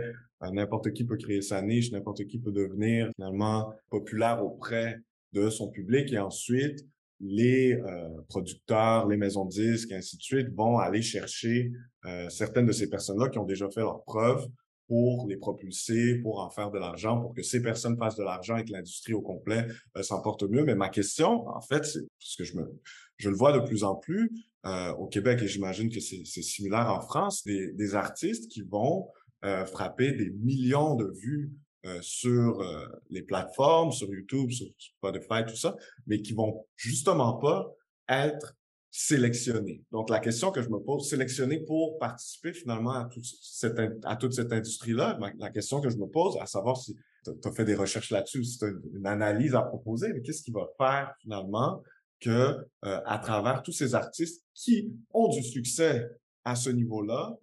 euh, n'importe qui peut créer sa niche, n'importe qui peut devenir finalement populaire auprès de son public et ensuite les euh, producteurs, les maisons de disques, et ainsi de suite, vont aller chercher euh, certaines de ces personnes-là qui ont déjà fait leurs preuves pour les propulser, pour en faire de l'argent, pour que ces personnes fassent de l'argent et que l'industrie au complet euh, s'en mieux. Mais ma question, en fait, c'est parce que je me, je le vois de plus en plus au Québec et j'imagine que c'est similaire en France, des, des artistes qui vont frapper des millions de vues euh, sur euh, les plateformes, sur YouTube, sur Spotify, tout ça, mais qui vont justement pas être sélectionnés. Donc, la question que je me pose, sélectionnés pour participer finalement à, toute cette, à toute cette industrie-là, la question que je me pose, à savoir si tu as fait des recherches là-dessus, si tu as une, analyse à proposer, mais qu'est-ce qui va faire finalement que euh, à travers tous ces artistes qui ont du succès à ce niveau-là,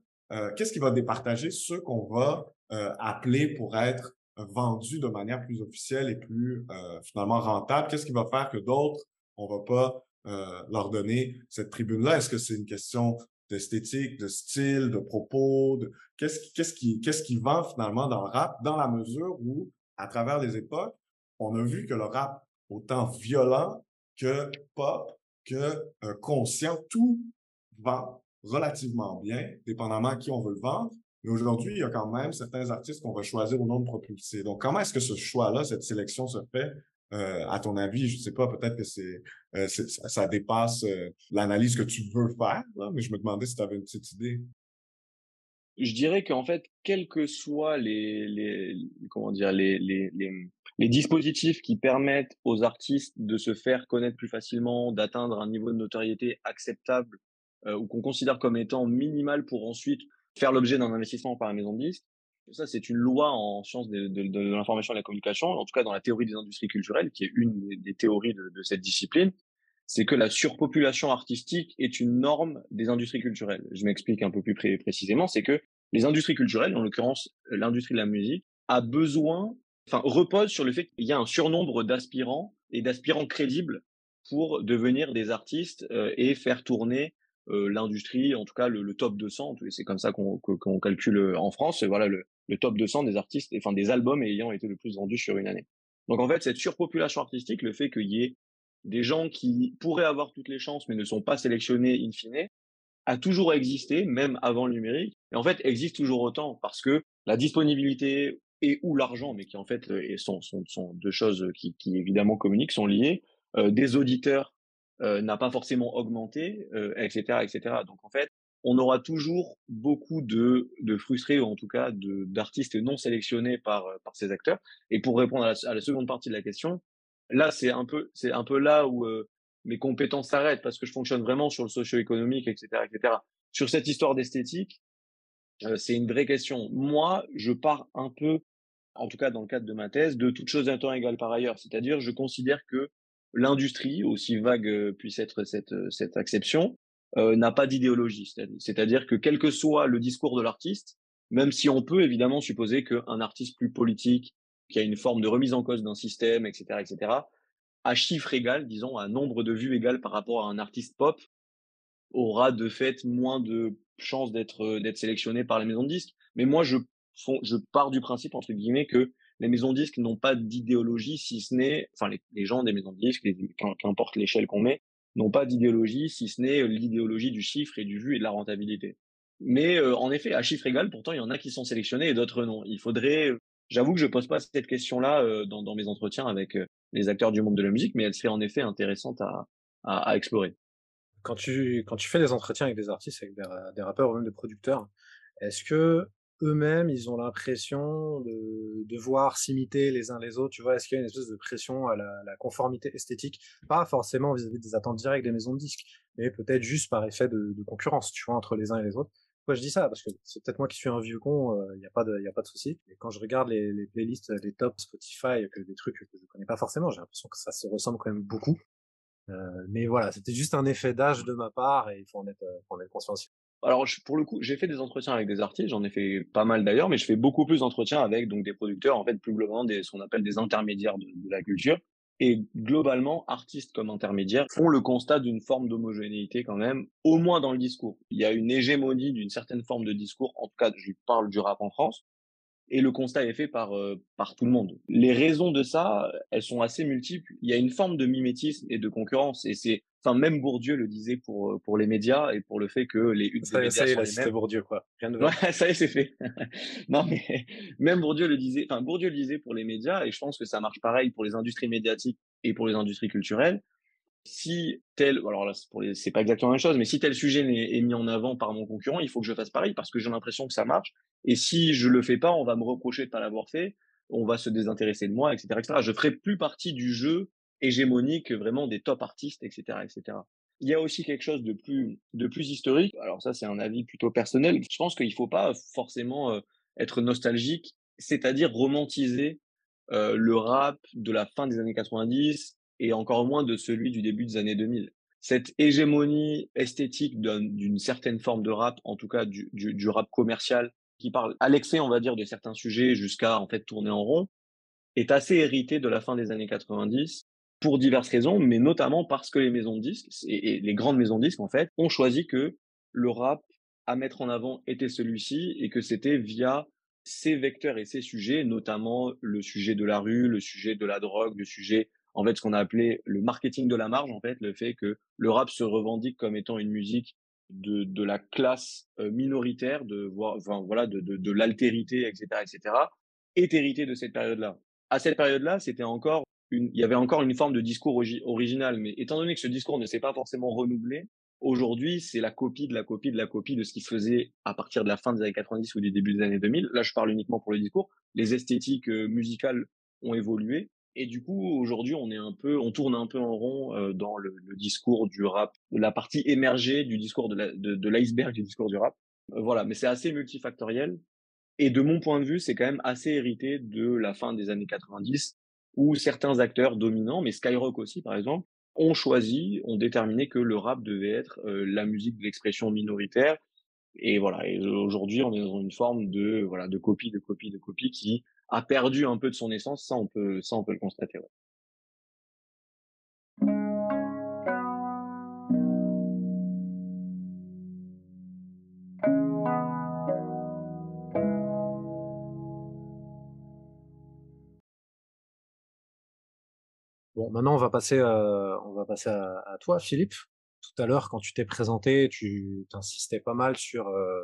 qu'est-ce qui va départager ceux qu'on va appeler pour être vendu de manière plus officielle et plus euh, finalement rentable? Qu'est-ce qui va faire que d'autres, on va pas euh, leur donner cette tribune-là? Est-ce que c'est une question d'esthétique, de style, de propos? De... Qu'est-ce, qu'est-ce, qui, qu'est-ce qui vend finalement dans le rap dans la mesure où, à travers les époques, on a vu que le rap, autant violent que pop, que euh, conscient, tout vend relativement bien, dépendamment à qui on veut le vendre. Mais aujourd'hui, il y a quand même certains artistes qu'on va choisir au nom de propulser. Donc, comment est-ce que ce choix-là, cette sélection se fait? Euh, à ton avis, je ne sais pas, peut-être que euh, ça, dépasse euh, l'analyse que tu veux faire, mais je me demandais si tu avais une petite idée. Je dirais qu'en fait, quels que soient les, comment dire les, les, les dispositifs qui permettent aux artistes de se faire connaître plus facilement, d'atteindre un niveau de notoriété acceptable ou qu'on considère comme étant minimal pour ensuite faire l'objet d'un investissement par la maison de disques. Ça, c'est une loi en sciences de, l'information et de la communication, en tout cas dans la théorie des industries culturelles, qui est une des, théories de, cette discipline. C'est que la surpopulation artistique est une norme des industries culturelles. Je m'explique un peu plus pré précisément, c'est que les industries culturelles, en l'occurrence l'industrie de la musique, a besoin, enfin repose sur le fait qu'il y a un surnombre d'aspirants et d'aspirants crédibles pour devenir des artistes euh, et faire tourner euh, l'industrie, en tout cas le, le top 200, c'est comme ça qu'on calcule euh, en France, voilà le, le, top 200 des artistes, enfin des albums ayant été le plus vendus sur une année. Donc en fait, cette surpopulation artistique, le fait qu'il y ait des gens qui pourraient avoir toutes les chances mais ne sont pas sélectionnés in fine, a toujours existé, même avant le numérique, et en fait existe toujours autant parce que la disponibilité et ou l'argent, mais qui en fait sont, sont, sont deux choses qui, évidemment communiquent, sont liées, euh, des auditeurs euh, n'a pas forcément augmenté, euh, etc., etc. Donc en fait, on aura toujours beaucoup de, de frustrés, ou en tout cas d'artistes non sélectionnés par, euh, par ces acteurs. Et pour répondre à la, à seconde partie de la question, là c'est un peu c'est un peu là où euh, mes compétences s'arrêtent parce que je fonctionne vraiment sur le socio-économique, etc., etc. Sur cette histoire d'esthétique, euh, c'est une vraie question. Moi, je pars un peu, en tout cas dans le cadre de ma thèse, de toute chose d'un temps égal par ailleurs. C'est-à-dire, je considère que l'industrie, aussi vague puisse être cette, cette acception, euh, n'a pas d'idéologie. C'est-à-dire que quel que soit le discours de l'artiste, même si on peut évidemment supposer qu'un artiste plus politique, qui a une forme de remise en cause d'un système, etc., etc., à chiffre égal, disons, à nombre de vues égal par rapport à un artiste pop, aura de fait moins de chances d'être d'être sélectionné par les maisons de disques. Mais moi, je, je pars du principe, entre guillemets, que les maisons de disques n'ont pas d'idéologie, si ce n'est, enfin les, gens des maisons de disques, qu'importe l'échelle qu'on met, n'ont pas d'idéologie, si ce n'est l'idéologie du chiffre et du vu et de la rentabilité. Mais euh, en effet, à chiffre égal, pourtant, il y en a qui sont sélectionnés et d'autres non. Il faudrait, j'avoue que je pose pas cette question-là euh, dans, dans, mes entretiens avec euh, les acteurs du monde de la musique, mais elle serait en effet intéressante à, à, à explorer. Quand tu, quand tu fais des entretiens avec des artistes, avec des, des rappeurs ou même des producteurs, est-ce que eux-mêmes, ils ont l'impression de devoir s'imiter les uns les autres. Tu vois, est-ce qu'il y a une espèce de pression à la, la conformité esthétique? Pas forcément vis-à-vis des attentes directes des maisons de disques, mais peut-être juste par effet de, de, concurrence, tu vois, entre les uns et les autres. Pourquoi je dis ça Parce que c'est peut-être moi qui suis un vieux con, il euh, n'y a pas de, y a pas de souci. Et quand je regarde les, les playlists, les tops Spotify, que des trucs que je connais pas forcément, j'ai l'impression que ça se ressemble quand même beaucoup. Euh, mais voilà, c'était juste un effet d'âge de ma part et il faut en être, faut en être conscient Alors pour le coup, j'ai fait des entretiens avec des artistes, j'en ai fait pas mal d'ailleurs, mais je fais beaucoup plus d'entretiens avec donc des producteurs, en fait plus globalement des ce qu'on appelle des intermédiaires de, de, la culture. Et globalement, artistes comme intermédiaires font le constat d'une forme d'homogénéité quand même, au moins dans le discours. Il y a une hégémonie d'une certaine forme de discours, en tout cas je parle du rap en France, et le constat est fait par euh, par tout le monde. Les raisons de ça, elles sont assez multiples. Il y a une forme de mimétisme et de concurrence, et c'est enfin même Bourdieu le disait pour euh, pour les médias et pour le fait que les ça, des médias ça les mêmes. Bourdieu quoi. Rien de ouais, ça y est, c'est fait. non mais même Bourdieu le disait, enfin Bourdieu le disait pour les médias et je pense que ça marche pareil pour les industries médiatiques et pour les industries culturelles. Si tel, alors là c'est pas exactement la même chose, mais si tel sujet est mis en avant par mon concurrent, il faut que je fasse pareil parce que j'ai l'impression que ça marche. Et si je le fais pas, on va me reprocher de pas l'avoir fait, on va se désintéresser de moi, etc., etc. Je ferai plus partie du jeu hégémonique vraiment des top artistes, etc., etc. Il y a aussi quelque chose de plus, de plus historique. Alors ça, c'est un avis plutôt personnel. Je pense qu'il faut pas forcément euh, être nostalgique, c'est-à-dire romantiser euh, le rap de la fin des années 90 et encore moins de celui du début des années 2000. Cette hégémonie esthétique d'une certaine forme de rap, en tout cas du, du, rap commercial, qui parle à l'excès, on va dire, de certains sujets jusqu'à en fait tourner en rond, est assez hérité de la fin des années 90 pour diverses raisons, mais notamment parce que les maisons de disques et, les grandes maisons de disques en fait ont choisi que le rap à mettre en avant était celui-ci et que c'était via ces vecteurs et ces sujets, notamment le sujet de la rue, le sujet de la drogue, le sujet en fait ce qu'on a appelé le marketing de la marge en fait, le fait que le rap se revendique comme étant une musique de, de la classe euh, minoritaire, de enfin, voilà de, de, l'altérité, etc., etc., est hérité de cette période-là. À cette période-là, c'était encore il y avait encore une forme de discours original. Mais étant donné que ce discours ne s'est pas forcément renouvelé, aujourd'hui, c'est la copie de la copie de la copie de ce qui se faisait à partir de la fin des années 90 ou du début des années 2000. Là, je parle uniquement pour le discours. Les esthétiques euh, musicales ont évolué. Et du coup, aujourd'hui, on est un peu, on tourne un peu en rond dans le, discours du rap, la partie émergée du discours de l'iceberg du discours du rap. voilà, mais c'est assez multifactoriel. Et de mon point de vue, c'est quand même assez hérité de la fin des années 90, où certains acteurs dominants, mais Skyrock aussi par exemple, ont choisi, ont déterminé que le rap devait être la musique de l'expression minoritaire. Et voilà. Et aujourd'hui, on est dans une forme de voilà de copie, de copie, de copie qui a perdu un peu de son essence. Ça, on peut, ça, on peut le constater. Maintenant on va passer, euh, à, toi, Philippe. Tout à l'heure, quand tu t'es présenté, tu insistais pas mal sur euh,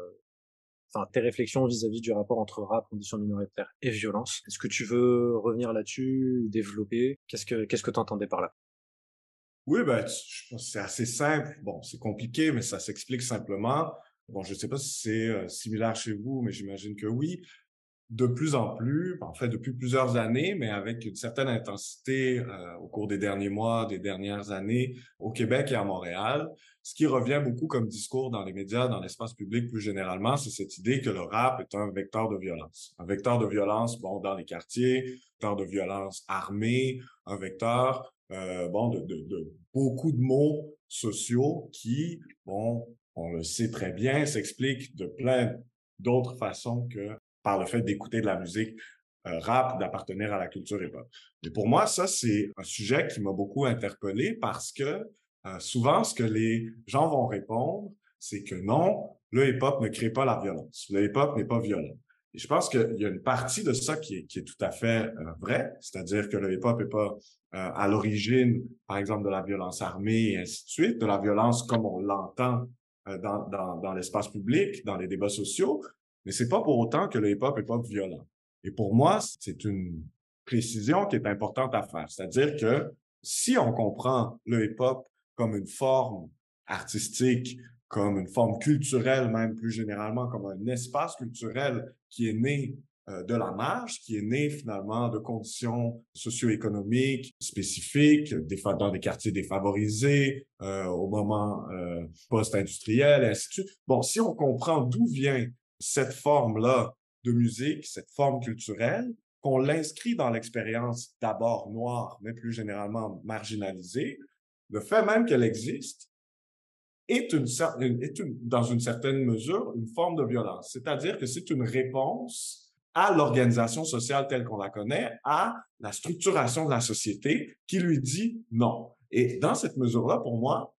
tes réflexions vis-à-vis du rapport entre rap, conditions minoritaires et violence. Est-ce que tu veux revenir là-dessus, développer? Qu'est-ce que qu'est-ce que tu entendais par là? Oui, ben, c'est assez simple. Bon, c'est compliqué, mais ça s'explique simplement. Bon, je ne sais pas si c'est euh, similaire chez vous, mais j'imagine que oui de plus en plus, en fait depuis plusieurs années, mais avec une certaine intensité euh, au cours des derniers mois, des dernières années au Québec et à Montréal. Ce qui revient beaucoup comme discours dans les médias, dans l'espace public plus généralement, c'est cette idée que le rap est un vecteur de violence. Un vecteur de violence, bon, dans les quartiers, un vecteur de violence armée, un vecteur, euh, bon, de, de, de beaucoup de mots sociaux qui, bon, on le sait très bien, s'expliquent de plein d'autres façons que par le fait d'écouter de la musique euh, rap, d'appartenir à la culture hip-hop. Mais pour moi, ça, c'est un sujet qui m'a beaucoup interpellé parce que euh, souvent, ce que les gens vont répondre, c'est que non, le hip-hop ne crée pas la violence. Le hip-hop n'est pas violent. Et je pense qu'il y a une partie de ça qui est, qui est tout à fait euh, vrai, c'est-à-dire que le hip-hop n'est pas à l'origine, par exemple, de la violence armée et ainsi de suite, de la violence comme on l'entend dans, dans, dans l'espace public, dans les débats sociaux, mais c'est pas pour autant que le hip-hop est pas violent. Et pour moi, c'est une précision qui est importante à faire. C'est-à-dire que si on comprend le hip-hop comme une forme artistique, comme une forme culturelle, même plus généralement, comme un espace culturel qui est né euh, de la marge, qui est né finalement de conditions socio-économiques spécifiques, dans des quartiers défavorisés, euh, au moment euh, post-industriel, et ainsi de suite. Bon, si on comprend d'où vient cette forme-là de musique, cette forme culturelle, qu'on l'inscrit dans l'expérience d'abord noire, mais plus généralement marginalisée, le fait même qu'elle existe est, une, est une, dans une certaine mesure une forme de violence. C'est-à-dire que c'est une réponse à l'organisation sociale telle qu'on la connaît, à la structuration de la société qui lui dit non. Et dans cette mesure-là, pour moi,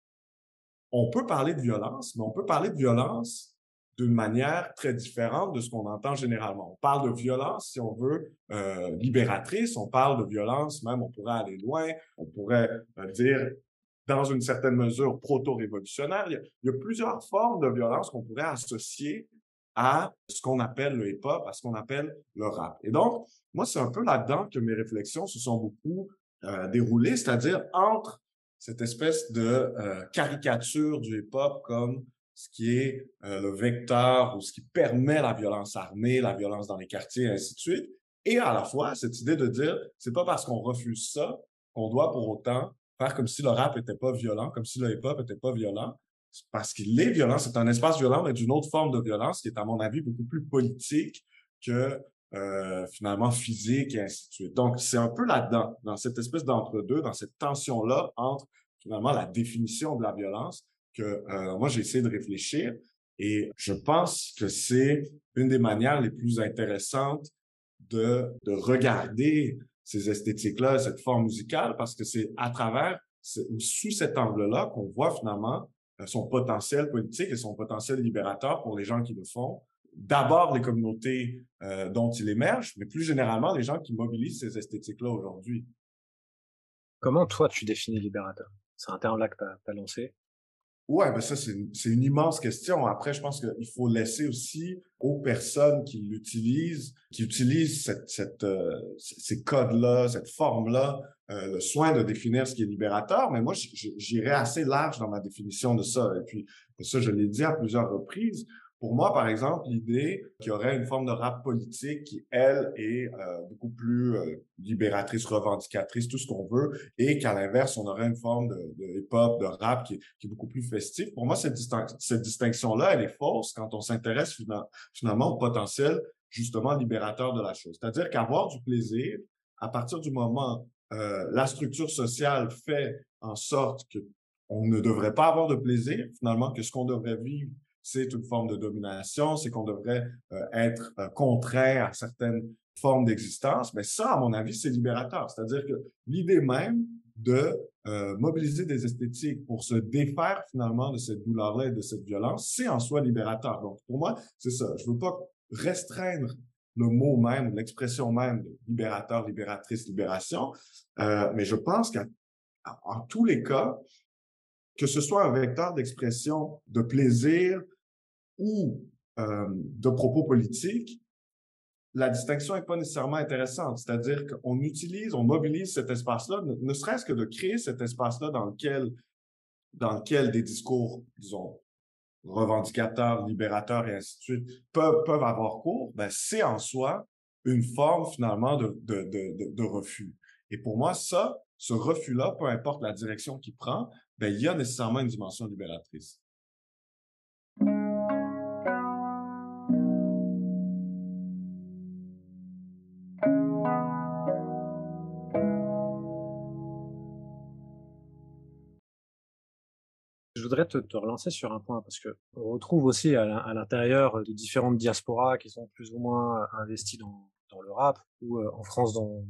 on peut parler de violence, mais on peut parler de violence d'une manière très différente de ce qu'on entend généralement. On parle de violence, si on veut, euh, libératrice, on parle de violence, même on pourrait aller loin, on pourrait euh, dire dans une certaine mesure proto-révolutionnaire. Il, y a plusieurs formes de violence qu'on pourrait associer à ce qu'on appelle le hip-hop, à ce qu'on appelle le rap. Et donc, moi, c'est un peu là-dedans que mes réflexions se sont beaucoup euh, déroulées, c'est-à-dire entre cette espèce de caricature du hip-hop comme ce qui est euh, le vecteur ou ce qui permet la violence armée, la violence dans les quartiers, et ainsi de suite. Et à la fois, cette idée de dire, c'est pas parce qu'on refuse ça qu'on doit pour autant faire comme si le rap était pas violent, comme si le hip-hop était pas violent. Parce qu'il est violent, c'est un espace violent, mais d'une autre forme de violence qui est, à mon avis, beaucoup plus politique que euh, finalement physique et ainsi de suite. Donc, c'est un peu là-dedans, dans cette espèce d'entre-deux, dans cette tension-là entre finalement la définition de la violence que euh, moi j'ai essayé de réfléchir et je pense que c'est une des manières les plus intéressantes de, de regarder ces esthétiques-là, cette forme musicale, parce que c'est à travers ou sous cet angle-là qu'on voit finalement euh, son potentiel politique et son potentiel libérateur pour les gens qui le font. D'abord les communautés euh, dont il émerge, mais plus généralement les gens qui mobilisent ces esthétiques-là aujourd'hui. Comment toi tu définis libérateur? C'est un terme là que tu as, lancé. Ouais, ben ça, c'est une, une, immense question. Après, je pense qu'il faut laisser aussi aux personnes qui l'utilisent, qui utilisent cette, cette, euh, ces codes-là, cette forme-là, euh, le soin de définir ce qui est libérateur. Mais moi, j'irai assez large dans ma définition de ça. Et puis, ça, je l'ai dit à plusieurs reprises. Pour moi, par exemple, l'idée qu'il y aurait une forme de rap politique qui, elle, est euh, beaucoup plus euh, libératrice, revendicatrice, tout ce qu'on veut, et qu'à l'inverse, on aurait une forme de, de hip-hop, de rap qui, est beaucoup plus festif. Pour moi, cette, cette distinction-là, elle est fausse quand on s'intéresse finalement au potentiel justement libérateur de la chose. C'est-à-dire qu'avoir du plaisir, à partir du moment euh, la structure sociale fait en sorte que on ne devrait pas avoir de plaisir, finalement, que ce qu'on devrait vivre, c'est une forme de domination, c'est qu'on devrait euh, être euh, contraint à certaines formes d'existence, mais ça, à mon avis, c'est libérateur. C'est-à-dire que l'idée même de euh, mobiliser des esthétiques pour se défaire finalement de cette douleur-là et de cette violence, c'est en soi libérateur. Donc, pour moi, c'est ça. Je veux pas restreindre le mot même, l'expression même de libérateur, libératrice, libération, euh, mais je pense qu'en tous les cas, que ce soit un vecteur d'expression de plaisir ou euh, de propos politiques, la distinction n'est pas nécessairement intéressante. C'est-à-dire qu'on utilise, on mobilise cet espace-là, ne, serait-ce que de créer cet espace-là dans lequel, dans lequel des discours, disons, revendicateurs, libérateurs et ainsi de suite peuvent, peuvent avoir cours, ben, c'est en soi une forme finalement de, de, de, de refus. Et pour moi, ça, ce refus-là, peu importe la direction qu'il prend, ben, il y a nécessairement une dimension libératrice. Je voudrais te, relancer sur un point parce que on retrouve aussi à l'intérieur de différentes diasporas qui sont plus ou moins investies dans, le rap ou euh, en France dans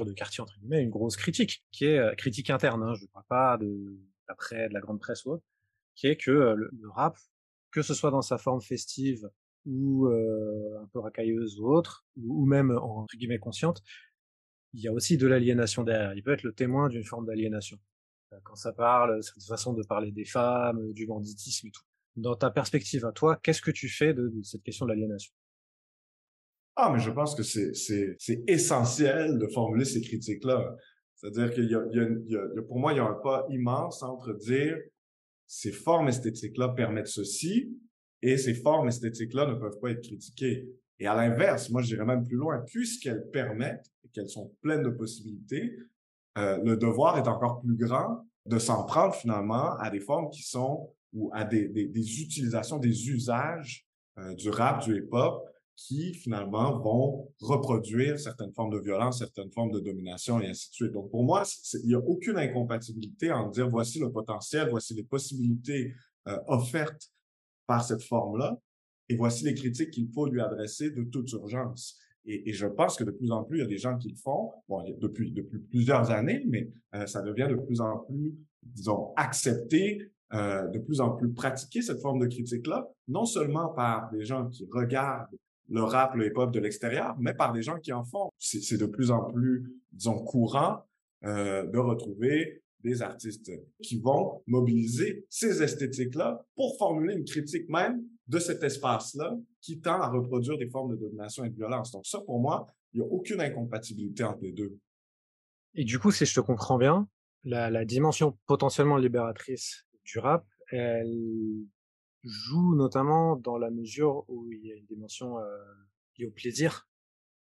de quartier entre guillemets, une grosse critique, qui est euh, critique interne. Hein, je ne parle pas de la de la grande presse ou autre, qui est que euh, le, rap, que ce soit dans sa forme festive ou euh, un peu racailleuse ou autre, ou, même entre guillemets consciente, il y a aussi de l'aliénation derrière. Il peut être le témoin d'une forme d'aliénation. Quand ça parle, cette façon de parler des femmes, du banditisme et tout. Dans ta perspective à toi, qu'est-ce que tu fais de cette question de l'aliénation? Ah, mais je pense que c'est, essentiel de formuler ces critiques-là. C'est-à-dire qu'il y a, pour moi, il y a un pas immense entre dire ces formes esthétiques-là permettent ceci et ces formes esthétiques-là ne peuvent pas être critiquées. Et à l'inverse, moi, je dirais même plus loin, puisqu'elles permettent et qu'elles sont pleines de possibilités, euh, le devoir est encore plus grand de s'en prendre finalement à des formes qui sont ou à des, des, des utilisations, des usages euh, du rap, du hip-hop qui finalement vont reproduire certaines formes de violence, certaines formes de domination et ainsi de suite. Donc pour moi, il n'y a aucune incompatibilité en dire voici le potentiel, voici les possibilités euh, offertes par cette forme-là et voici les critiques qu'il faut lui adresser de toute urgence. Et, et, je pense que de plus en plus, il y a des gens qui le font, bon, depuis, depuis plusieurs années, mais euh, ça devient de plus en plus, disons, accepté, euh, de plus en plus pratiqué, cette forme de critique-là, non seulement par des gens qui regardent le rap, le hip-hop de l'extérieur, mais par des gens qui en font. C'est de plus en plus, disons, courant euh, de retrouver des artistes qui vont mobiliser ces esthétiques-là pour formuler une critique même de cet espace-là qui tend à reproduire des formes de domination et de violence. Donc ça, pour moi, il n'y a aucune incompatibilité entre les deux. Et du coup, si je te comprends bien, la, la dimension potentiellement libératrice du rap, elle joue notamment dans la mesure où il y a une dimension euh, liée au plaisir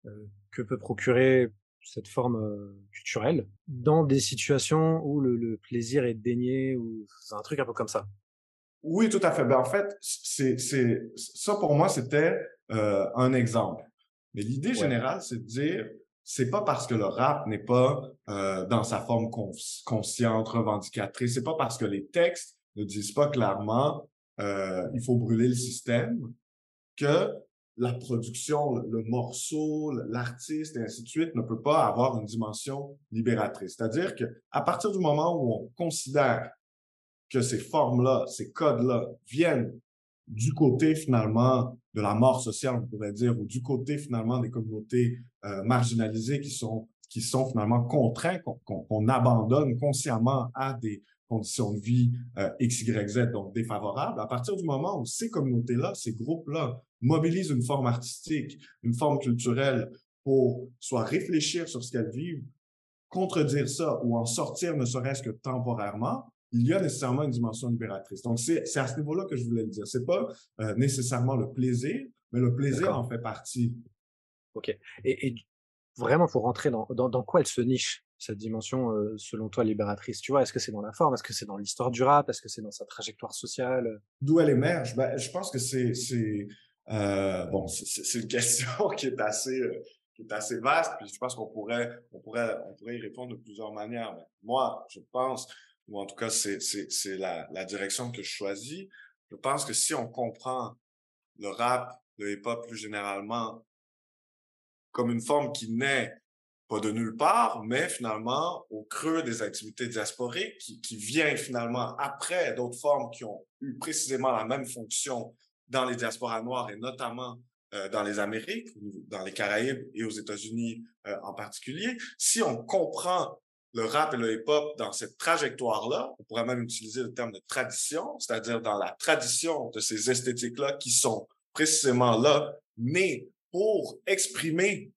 euh, que peut procurer cette forme euh, culturelle dans des situations où le, le plaisir est dénié ou c'est un truc un peu comme ça. Oui, tout à fait. Ben, en fait, c'est, c'est, ça pour moi, c'était euh, un exemple. Mais l'idée générale, c'est de dire, c'est pas parce que le rap n'est pas euh, dans sa forme consciente, revendicatrice, c'est pas parce que les textes ne disent pas clairement euh, il faut brûler le système, que la production, le, morceau, l'artiste et ainsi de suite ne peut pas avoir une dimension libératrice. C'est-à-dire que à partir du moment où on considère que ces formes-là, ces codes-là viennent du côté finalement de la mort sociale, on pourrait dire, ou du côté finalement des communautés euh, marginalisées qui sont qui sont finalement contraints, qu'on abandonne consciemment à des conditions de vie euh, X, Y, Z, donc défavorables, à partir du moment où ces communautés-là, ces groupes-là mobilisent une forme artistique, une forme culturelle pour soit réfléchir sur ce qu'elles vivent, contredire ça ou en sortir ne serait-ce que temporairement, il y a nécessairement une dimension libératrice. Donc, c'est à ce niveau-là que je voulais le dire. C'est pas euh, nécessairement le plaisir, mais le plaisir en fait partie. OK. Et, et vraiment, pour rentrer dans, dans, dans, quoi elle se niche, cette dimension, euh, selon toi, libératrice? Tu vois, est-ce que c'est dans la forme? Est-ce que c'est dans l'histoire du rap? Est-ce que c'est dans sa trajectoire sociale? D'où elle émerge? Ben, Je pense que c'est... Euh, bon, c'est une question qui est assez... Euh, qui est assez vaste, puis je pense qu'on pourrait, on pourrait, on pourrait y répondre de plusieurs manières. Mais moi, je pense, ou en tout cas, c'est, la, la direction que je choisis. Je pense que si on comprend le rap, le hip-hop plus généralement, comme une forme qui naît pas de nulle part, mais finalement au creux des activités diasporiques, qui, qui vient finalement après d'autres formes qui ont eu précisément la même fonction dans les diasporas noires et notamment euh, dans les Amériques, dans les Caraïbes et aux États-Unis euh, en particulier. Si on comprend le rap et le hip-hop dans cette trajectoire-là, on pourrait même utiliser le terme de tradition, c'est-à-dire dans la tradition de ces esthétiques-là qui sont précisément là, nées pour exprimer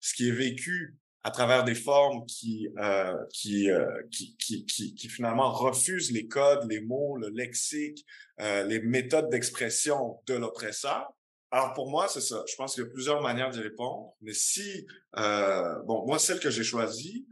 ce qui est vécu à travers des formes qui, euh, qui, euh, qui, qui, qui, qui, finalement refusent les codes, les mots, le lexique, euh, les méthodes d'expression de l'oppresseur. Alors pour moi, c'est ça. Je pense qu'il y a plusieurs manières d'y répondre. Mais si, euh, bon, moi, celle que j'ai choisie,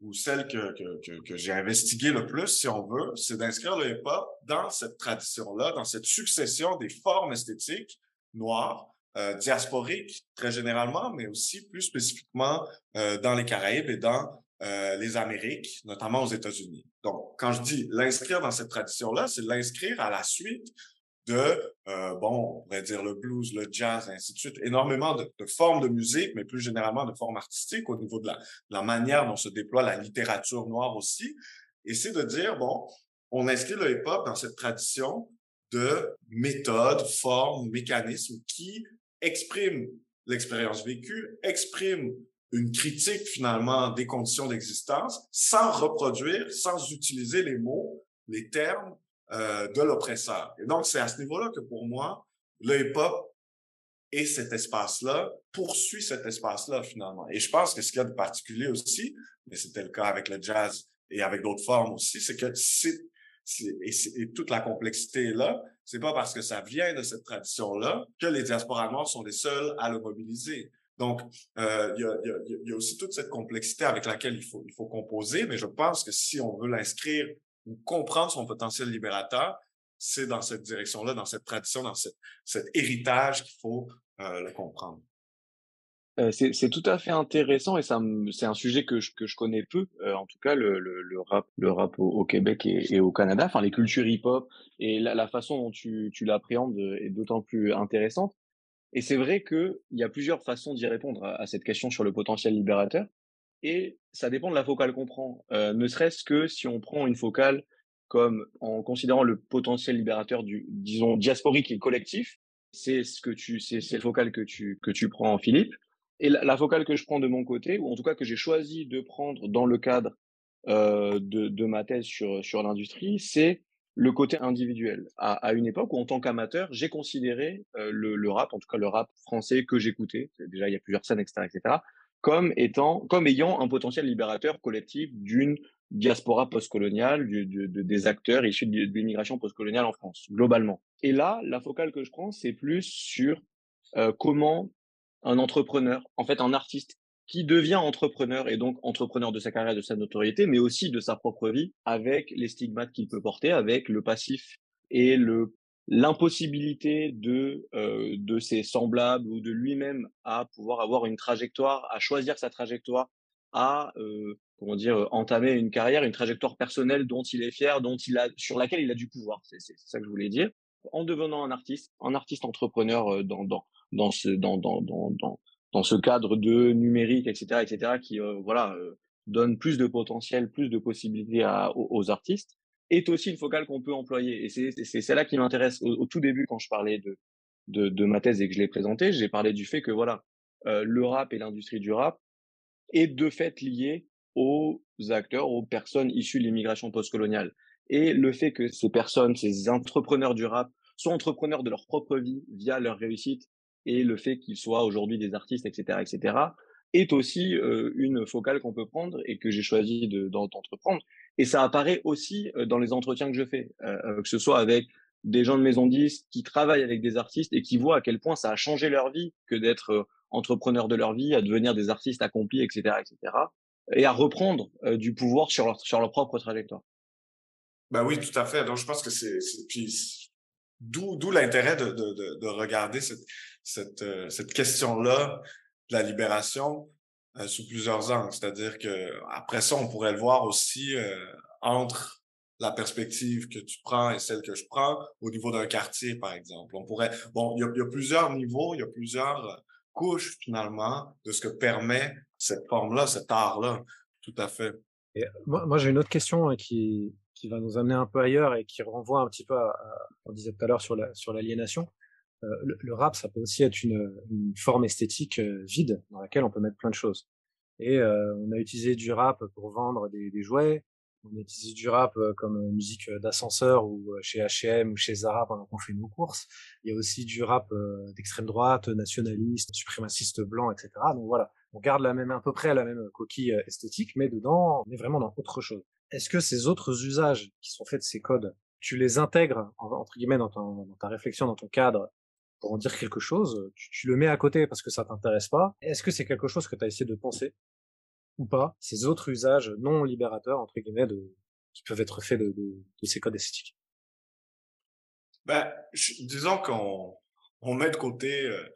ou celle que, que, que, que j'ai investiguée le plus, si on veut, c'est d'inscrire le hip-hop dans cette tradition-là, dans cette succession des formes esthétiques noires euh, diasporique très généralement, mais aussi plus spécifiquement euh, dans les Caraïbes et dans euh, les Amériques, notamment aux États-Unis. Donc, quand je dis l'inscrire dans cette tradition-là, c'est l'inscrire à la suite de, euh, bon, on pourrait dire le blues, le jazz, et ainsi de suite, énormément de, de, formes de musique, mais plus généralement de formes artistiques au niveau de la, la manière dont se déploie la littérature noire aussi. Et c'est de dire, bon, on inscrit le hip-hop dans cette tradition de méthodes, formes, mécanismes qui exprime l'expérience vécue, exprime une critique finalement des conditions d'existence sans reproduire, sans utiliser les mots, les termes euh, de l'oppresseur. Et donc, c'est à ce niveau-là que pour moi, le hip-hop et cet espace-là poursuit cet espace-là finalement. Et je pense que ce qu'il y a de particulier aussi, mais c'était le cas avec le jazz et avec d'autres formes aussi, c'est que c'est et, et, toute la complexité est là, c'est pas parce que ça vient de cette tradition-là que les diasporas noirs sont les seuls à le mobiliser. Donc, euh, il y, a, y, a, aussi toute cette complexité avec laquelle il faut, il faut composer, mais je pense que si on veut l'inscrire ou comprendre son potentiel libérateur, c'est dans cette direction-là, dans cette tradition, dans cette, cet héritage qu'il faut euh, le comprendre. Euh, c'est tout à fait intéressant et c'est un sujet que je, connais peu, euh, en tout cas le, rap, le rap au, Québec et, et, au Canada, enfin les cultures hip-hop et la, la, façon dont tu, tu l'appréhendes est d'autant plus intéressante. Et c'est vrai qu'il y a plusieurs façons d'y répondre à, cette question sur le potentiel libérateur et ça dépend de la focale qu'on prend. Euh, ne serait-ce que si on prend une focale comme en considérant le potentiel libérateur du, disons, diasporique et collectif, c'est ce que tu, c'est le focal que tu, que tu prends, Philippe. Et la, focale que je prends de mon côté, ou en tout cas que j'ai choisi de prendre dans le cadre euh, de, de, ma thèse sur, sur l'industrie, c'est le côté individuel. À, à, une époque où, en tant qu'amateur, j'ai considéré euh, le, le, rap, en tout cas le rap français que j'écoutais, déjà il y a plusieurs scènes, etc., etc., comme étant, comme ayant un potentiel libérateur collectif d'une diaspora postcoloniale, du, du, de, des acteurs issus de, de l'immigration postcoloniale en France, globalement. Et là, la focale que je prends, c'est plus sur euh, comment un entrepreneur, en fait un artiste qui devient entrepreneur et donc entrepreneur de sa carrière, de sa notoriété, mais aussi de sa propre vie, avec les stigmates qu'il peut porter, avec le passif et le l'impossibilité de euh, de ses semblables ou de lui-même à pouvoir avoir une trajectoire, à choisir sa trajectoire, à euh, comment dire entamer une carrière, une trajectoire personnelle dont il est fier, dont il a sur laquelle il a du pouvoir. C'est ça que je voulais dire. En devenant un artiste, un artiste entrepreneur euh, dans dans dans ce dans dans dans dans, dans ce cadre de numérique etc etc qui euh, voilà euh, donne plus de potentiel plus de possibilités à, aux, artistes est aussi une focale qu'on peut employer et c'est celle-là qui m'intéresse au, tout début quand je parlais de de, de ma thèse et que je l'ai présentée j'ai parlé du fait que voilà euh, le rap et l'industrie du rap est de fait lié aux acteurs aux personnes issues de l'immigration postcoloniale et le fait que ces personnes ces entrepreneurs du rap sont entrepreneurs de leur propre vie via leur réussite et le fait qu'ils soient aujourd'hui des artistes, etc., etc., est aussi une focale qu'on peut prendre et que j'ai choisi d'entreprendre. et ça apparaît aussi dans les entretiens que je fais, que ce soit avec des gens de maison 10 qui travaillent avec des artistes et qui voient à quel point ça a changé leur vie que d'être entrepreneurs de leur vie, à devenir des artistes accomplis, etc., etc., et à reprendre du pouvoir sur leur, sur leur propre trajectoire. Ben oui, tout à fait. Donc, je pense que c'est, d'où, d'où l'intérêt de, de, de, regarder cette, cette, cette question-là de la libération sous plusieurs angles. C'est-à-dire que après ça, on pourrait le voir aussi entre la perspective que tu prends et celle que je prends au niveau d'un quartier, par exemple. On pourrait, bon, il y y a, plusieurs niveaux, il y a plusieurs couches finalement de ce que permet cette forme-là, cet art-là. Tout à fait. Et moi, moi j'ai une autre question hein, qui, qui va nous amener un peu ailleurs et qui renvoie un petit peu à, on disait tout à l'heure sur la, sur l'aliénation. Euh, le, rap, ça peut aussi être une, une forme esthétique euh, vide dans laquelle on peut mettre plein de choses. Et euh, on a utilisé du rap pour vendre des, des jouets, on utilise du rap comme musique d'ascenseur ou chez H&M ou chez Zara pendant qu'on fait nos courses. Il y a aussi du rap d'extrême droite, nationaliste, suprémaciste blanc, etc. Donc voilà, on garde la même, à peu près la même coquille esthétique, mais dedans, on est vraiment dans autre chose. Est-ce que ces autres usages qui sont faits de ces codes, tu les intègres, entre guillemets, dans, dans ta réflexion, dans ton cadre, pour en dire quelque chose, tu, le mets à côté parce que ça t'intéresse pas. Est-ce que c'est quelque chose que tu as essayé de penser ou pas ces autres usages non libérateurs entre guillemets de qui peuvent être faits de, de, de ces codes esthétiques? Ben, disons qu'on on met de côté euh,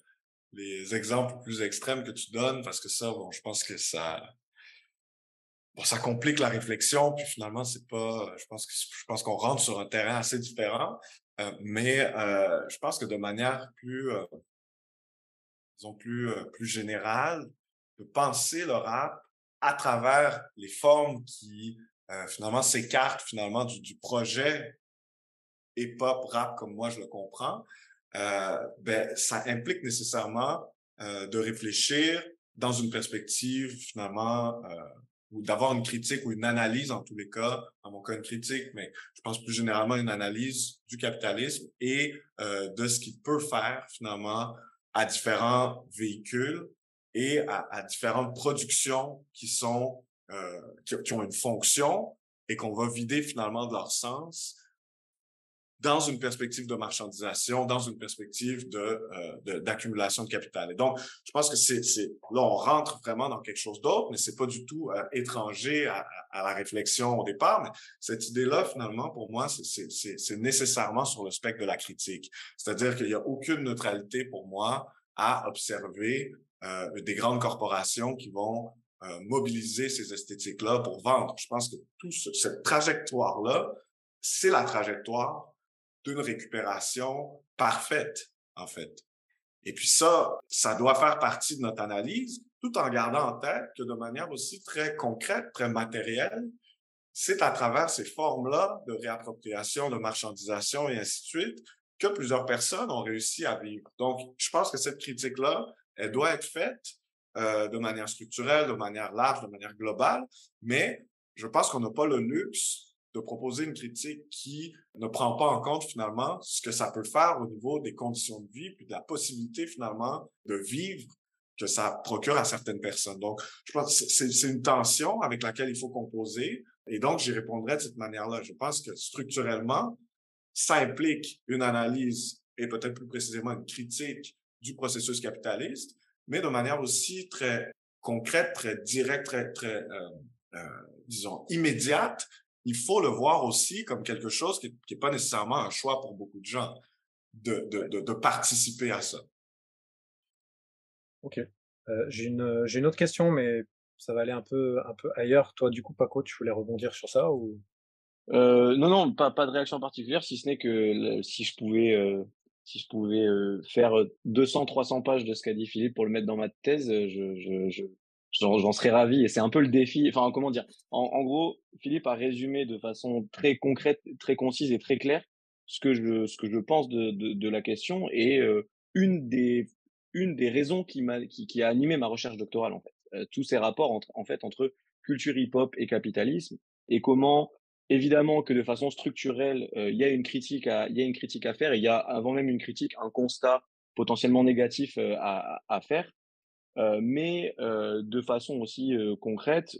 les exemples plus extrêmes que tu donnes parce que ça bon je pense que ça bon ça complique la réflexion puis finalement c'est pas je pense que je pense qu'on rentre sur un terrain assez différent euh, mais euh, je pense que de manière plus disons plus plus générale de penser le rap à travers les formes qui euh, finalement s'écartent finalement du, projet hip-hop rap comme moi je le comprends, euh, ben ça implique nécessairement euh, de réfléchir dans une perspective finalement euh, ou d'avoir une critique ou une analyse en tous les cas, dans mon cas une critique, mais je pense plus généralement une analyse du capitalisme et euh, de ce qu'il peut faire finalement à différents véhicules et à, à différentes productions qui sont euh, qui, qui, ont une fonction et qu'on va vider finalement de leur sens dans une perspective de marchandisation, dans une perspective de euh, d'accumulation de, capital. Et donc, je pense que c'est là on rentre vraiment dans quelque chose d'autre, mais c'est pas du tout euh, étranger à, à, la réflexion au départ. Mais cette idée-là, finalement, pour moi, c'est nécessairement sur le spectre de la critique. C'est-à-dire qu'il y a aucune neutralité pour moi à observer euh, des grandes corporations qui vont euh, mobiliser ces esthétiques-là pour vendre. Je pense que toute cette trajectoire-là, c'est la trajectoire d'une récupération parfaite, en fait. Et puis ça, ça doit faire partie de notre analyse, tout en gardant en tête que de manière aussi très concrète, très matérielle, c'est à travers ces formes-là de réappropriation, de marchandisation et ainsi de suite que plusieurs personnes ont réussi à vivre. Donc, je pense que cette critique-là, elle doit être faite euh, de manière structurelle, de manière large, de manière globale, mais je pense qu'on n'a pas le luxe de proposer une critique qui ne prend pas en compte finalement ce que ça peut faire au niveau des conditions de vie, puis de la possibilité finalement de vivre que ça procure à certaines personnes. Donc, je pense que c'est une tension avec laquelle il faut composer. Et donc, j'y répondrai de cette manière-là. Je pense que structurellement, ça implique une analyse et peut-être plus précisément une critique du processus capitaliste, mais de manière aussi très concrète, très directe, très, très euh, euh, disons, immédiate, il faut le voir aussi comme quelque chose qui n'est pas nécessairement un choix pour beaucoup de gens de, de, de, de participer à ça. Ok. Euh, j'ai une, j'ai une autre question, mais ça va aller un peu, un peu ailleurs. Toi, du coup, Paco, tu voulais rebondir sur ça ou? Euh, Non, non, pas, pas de réaction particulière, si ce n'est que si je pouvais euh, si je pouvais euh, faire 200, 300 pages de ce qu'a dit Philippe pour le mettre dans ma thèse, euh, je, je, je j'en serais ravi. Et c'est un peu le défi. Enfin, comment dire en, en, gros, Philippe a résumé de façon très concrète, très concise et très claire ce que je, ce que je pense de, de, de la question et euh, une des, une des raisons qui m'a, qui, qui, a animé ma recherche doctorale en fait. tous ces rapports entre, en fait entre culture hip-hop et capitalisme et comment Évidemment que de façon structurelle, euh, il y a une critique à, il y a une critique à faire. il y a avant même une critique, un constat potentiellement négatif euh, à, à, faire. Mais de façon aussi concrète,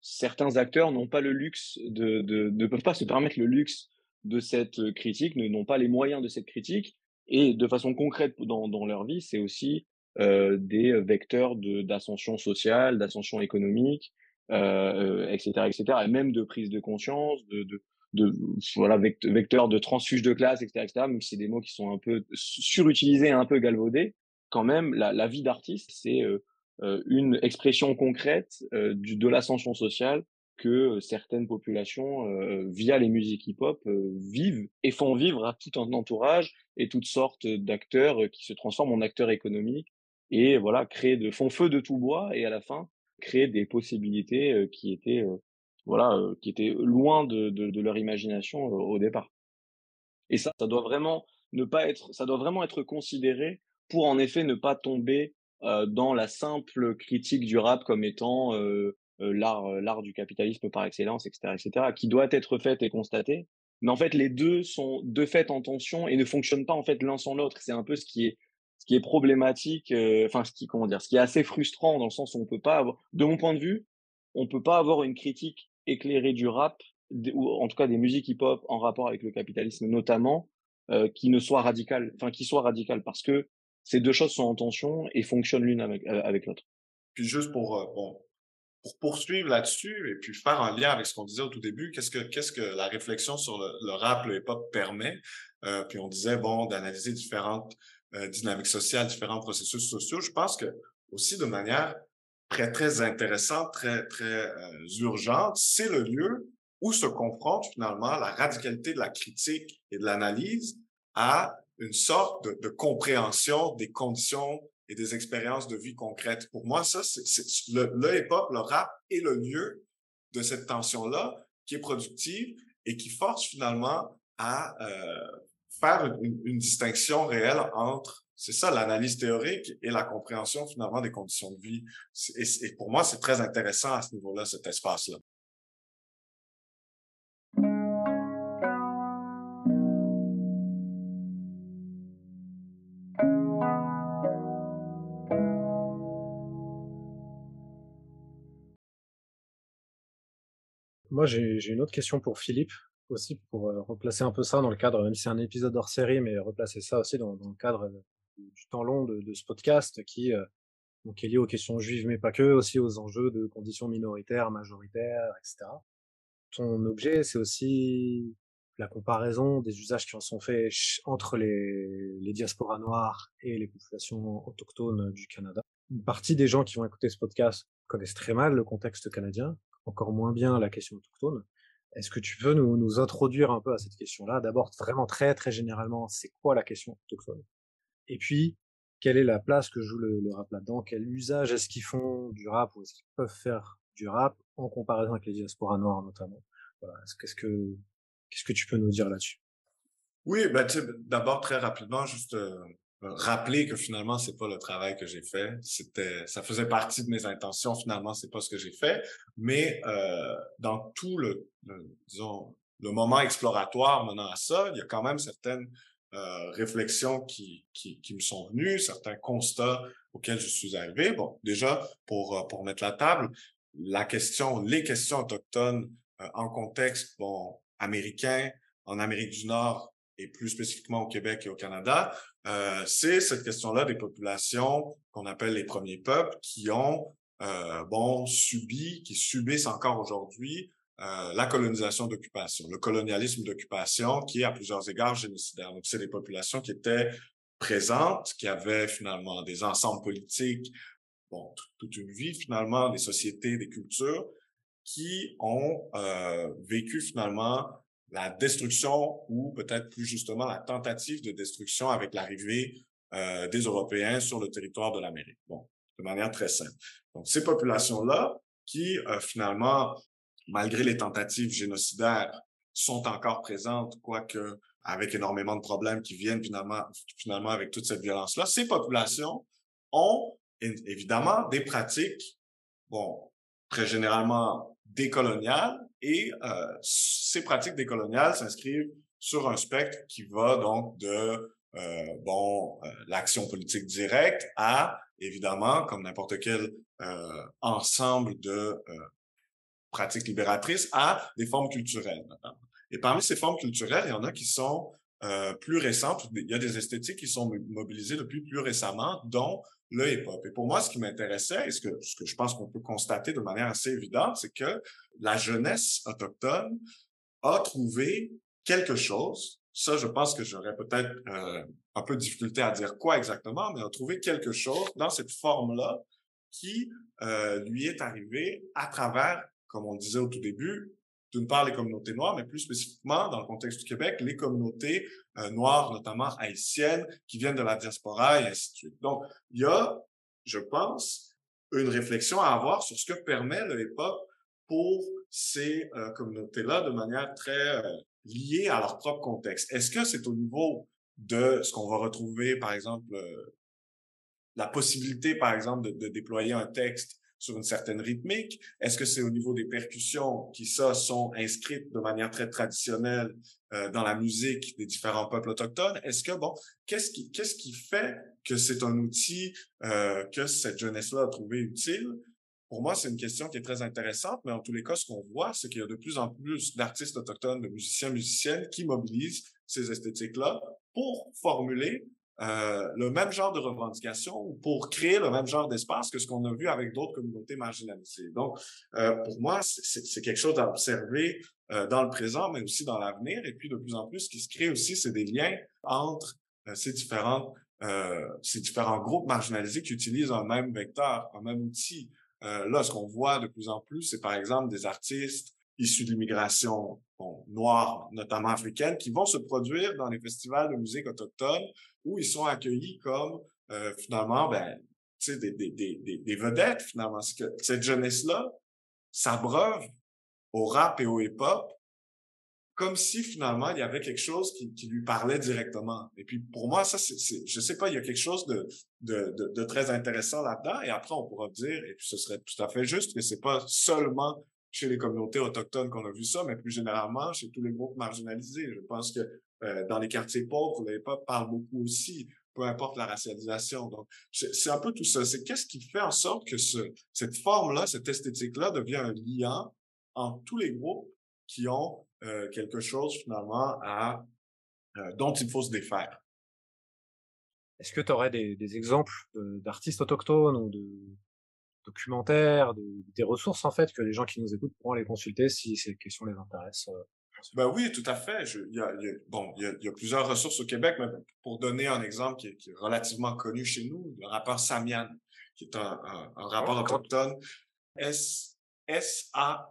certains acteurs n'ont pas le luxe de, de, ne peuvent pas se permettre le luxe de cette critique, n'ont pas les moyens de cette critique, et de façon concrète dans, dans leur vie, c'est aussi euh, des vecteurs d'ascension sociale, d'ascension économique, euh, etc., etc., et même de prise de conscience, de, de, de voilà vecteurs de transfuge de classe, etc., etc. Même si c'est des mots qui sont un peu surutilisés, un peu galvaudés, quand même, la, vie d'artiste, c'est euh, euh une expression concrète euh, du, de l'ascension sociale que certaines populations, via les musiques hip-hop, vivent et font vivre à tout un entourage et toutes sortes d'acteurs qui se transforment en acteurs économiques et voilà créer de font feu de tout bois et à la fin créer des possibilités qui étaient voilà qui étaient loin de, de, de leur imagination au départ. Et ça, ça doit vraiment ne pas être, ça doit vraiment être considéré pour en effet ne pas tomber dans la simple critique du rap comme étant l'art l'art du capitalisme par excellence, etc., etc., qui doit être faite et constatée. Mais en fait, les deux sont de fait en tension et ne fonctionnent pas en fait l'un sans l'autre. C'est un peu ce qui est ce qui est problématique, enfin ce qui comment dire, ce qui est assez frustrant dans le sens où on peut pas avoir, de mon point de vue, on peut pas avoir une critique éclairée du rap ou en tout cas des musiques hip-hop en rapport avec le capitalisme notamment, qui ne soit radicale, enfin qui soit radicale parce que ces deux choses sont en tension et fonctionnent l'une avec, euh, l'autre. Puis juste pour bon, pour poursuivre là-dessus et puis faire un lien avec ce qu'on disait au tout début, qu'est-ce que qu'est-ce que la réflexion sur le, le rap, le hip-hop permet? Euh, Puis on disait bon d'analyser différentes euh, dynamiques sociales, différents processus sociaux. Je pense que aussi de manière très, très intéressante, très, très euh, urgente, c'est le lieu où se confronte finalement la radicalité de la critique et de l'analyse à une sorte de, de, compréhension des conditions et des expériences de vie concrètes. Pour moi, ça, c'est le, le hip-hop, le rap est le lieu de cette tension-là qui est productive et qui force finalement à euh, faire une, une, distinction réelle entre, c'est ça, l'analyse théorique et la compréhension finalement des conditions de vie. Et, et pour moi, c'est très intéressant à ce niveau-là, cet espace-là. Moi, j'ai une autre question pour Philippe aussi pour euh, replacer un peu ça dans le cadre, même si c'est un épisode hors série, mais replacer ça aussi dans, le cadre euh, du temps long de, de ce podcast qui, euh, donc est lié aux questions juives, mais pas que, aussi aux enjeux de conditions minoritaires, majoritaires, etc. Ton objet, c'est aussi la comparaison des usages qui en sont faits entre les, les diasporas noires et les populations autochtones du Canada. Une partie des gens qui vont écouter ce podcast connaissent très mal le contexte canadien, encore moins bien la question autochtone. Est-ce que tu veux nous, nous introduire un peu à cette question-là? D'abord, vraiment très très généralement, c'est quoi la question autochtone? Et puis, quelle est la place que joue le, rap là-dedans? Quel usage est-ce qu'ils font du rap ou est-ce qu'ils peuvent faire du rap en comparaison avec les diasporas noires notamment? Voilà. Qu'est-ce que qu'est-ce que tu peux nous dire là-dessus? Oui, ben, d'abord très rapidement, juste euh, rappeler que finalement c'est pas le travail que j'ai fait. C'était ça faisait partie de mes intentions. Finalement c'est pas ce que j'ai fait. Mais euh, dans tout le, disons le moment exploratoire menant à ça il y a quand même certaines euh, réflexions qui, qui, qui me sont venues certains constats auxquels je suis arrivé. Bon déjà pour euh, pour mettre la table la question les questions autochtones euh, en contexte bon américain en Amérique du Nord et plus spécifiquement au Québec et au Canada, euh, c'est cette question-là des populations qu'on appelle les premiers peuples qui ont euh, bon subi, qui subissent encore aujourd'hui euh, la colonisation d'occupation, le colonialisme d'occupation qui est à plusieurs égards génocidaire. Donc c'est des populations qui étaient présentes, qui avaient finalement des ensembles politiques, bon toute une vie finalement, des sociétés, des cultures qui ont euh, vécu finalement la destruction ou peut-être plus justement la tentative de destruction avec l'arrivée euh, des Européens sur le territoire de l'Amérique. Bon, de manière très simple. Donc, ces populations-là, qui euh, finalement, malgré les tentatives génocidaires, sont encore présentes, quoique avec énormément de problèmes qui viennent finalement, finalement avec toute cette violence-là, ces populations ont évidemment des pratiques, bon, très généralement décoloniales, et euh, ces pratiques décoloniales s'inscrivent sur un spectre qui va donc de euh, bon, euh, l'action politique directe à, évidemment, comme n'importe quel euh, ensemble de pratiques libératrices, à des formes culturelles. Et parmi ces formes culturelles, il y en a qui sont plus récentes. Il y a des esthétiques qui sont mobilisées depuis plus récemment, dont le hip-hop. Et pour moi, ce qui m'intéressait, et ce que, je pense qu'on peut constater de manière assez évidente, c'est que la jeunesse autochtone a trouvé quelque chose. Ça, je pense que j'aurais peut-être euh, un peu de difficulté à dire quoi exactement, mais a trouvé quelque chose dans cette forme-là qui euh, lui est arrivé à travers, comme on disait au tout début, d'une part les communautés noires, mais plus spécifiquement dans le contexte du Québec, les communautés euh, noires, notamment haïtiennes, qui viennent de la diaspora et ainsi de suite. Donc, il y a, je pense, une réflexion à avoir sur ce que permet le hip-hop pour ces euh, communautés-là de manière très euh, liée à leur propre contexte. Est-ce que c'est au niveau de ce qu'on va retrouver, par exemple, la possibilité, par exemple, de, de déployer un texte sur une certaine rythmique? Est-ce que c'est au niveau des percussions qui, ça, sont inscrites de manière très traditionnelle euh, dans la musique des différents peuples autochtones? Est-ce que, bon, qu'est-ce qui, qu'est-ce qui fait que c'est un outil euh, que cette jeunesse-là a trouvé utile? Pour moi, c'est une question qui est très intéressante, mais en tous les cas, ce qu'on voit, c'est qu'il y a de plus en plus d'artistes autochtones, de musiciens, musiciennes qui mobilisent ces esthétiques-là pour formuler euh, le même genre de revendication pour créer le même genre d'espace que ce qu'on a vu avec d'autres communautés marginalisées. Donc, euh, pour moi, c'est quelque chose à observer euh, dans le présent, mais aussi dans l'avenir. Et puis, de plus en plus, ce qui se crée aussi, c'est des liens entre ces différents ces différents groupes marginalisés qui utilisent un même vecteur, un même outil. là, ce qu'on voit de plus en plus, c'est par exemple des artistes issus de l'immigration bon, noire, notamment africaine, qui vont se produire dans les festivals de musique autochtone où ils sont accueillis comme euh, finalement ben, des, des, des, des, vedettes finalement. cette jeunesse-là s'abreuve au rap et au hip-hop comme si finalement il y avait quelque chose qui, qui lui parlait directement. Et puis pour moi, ça, c'est, je sais pas, il y a quelque chose de, de, de, de très intéressant là-dedans. Et après, on pourra dire, et puis ce serait tout à fait juste, que c'est pas seulement chez les communautés autochtones qu'on a vu ça, mais plus généralement chez tous les groupes marginalisés. Je pense que euh, dans les quartiers pauvres, le hip-hop parle beaucoup aussi, peu importe la racialisation. Donc, c'est un peu tout ça. C'est qu'est-ce qui fait en sorte que ce, cette forme-là, cette esthétique-là devient un lien entre tous les groupes qui ont euh, quelque chose finalement à euh, dont il faut se défaire? Est-ce que tu aurais des, des exemples d'artistes autochtones ou de documentaires, de, des ressources en fait que les gens qui nous écoutent pourront les consulter si ces questions les intéressent ben oui, tout à fait. il y a, bon, il y, a, plusieurs ressources au Québec, mais pour donner un exemple qui est, relativement connu chez nous, le rappeur Samian, qui est un, un, un rappeur autochtone, S, S-A-M-I-A-N.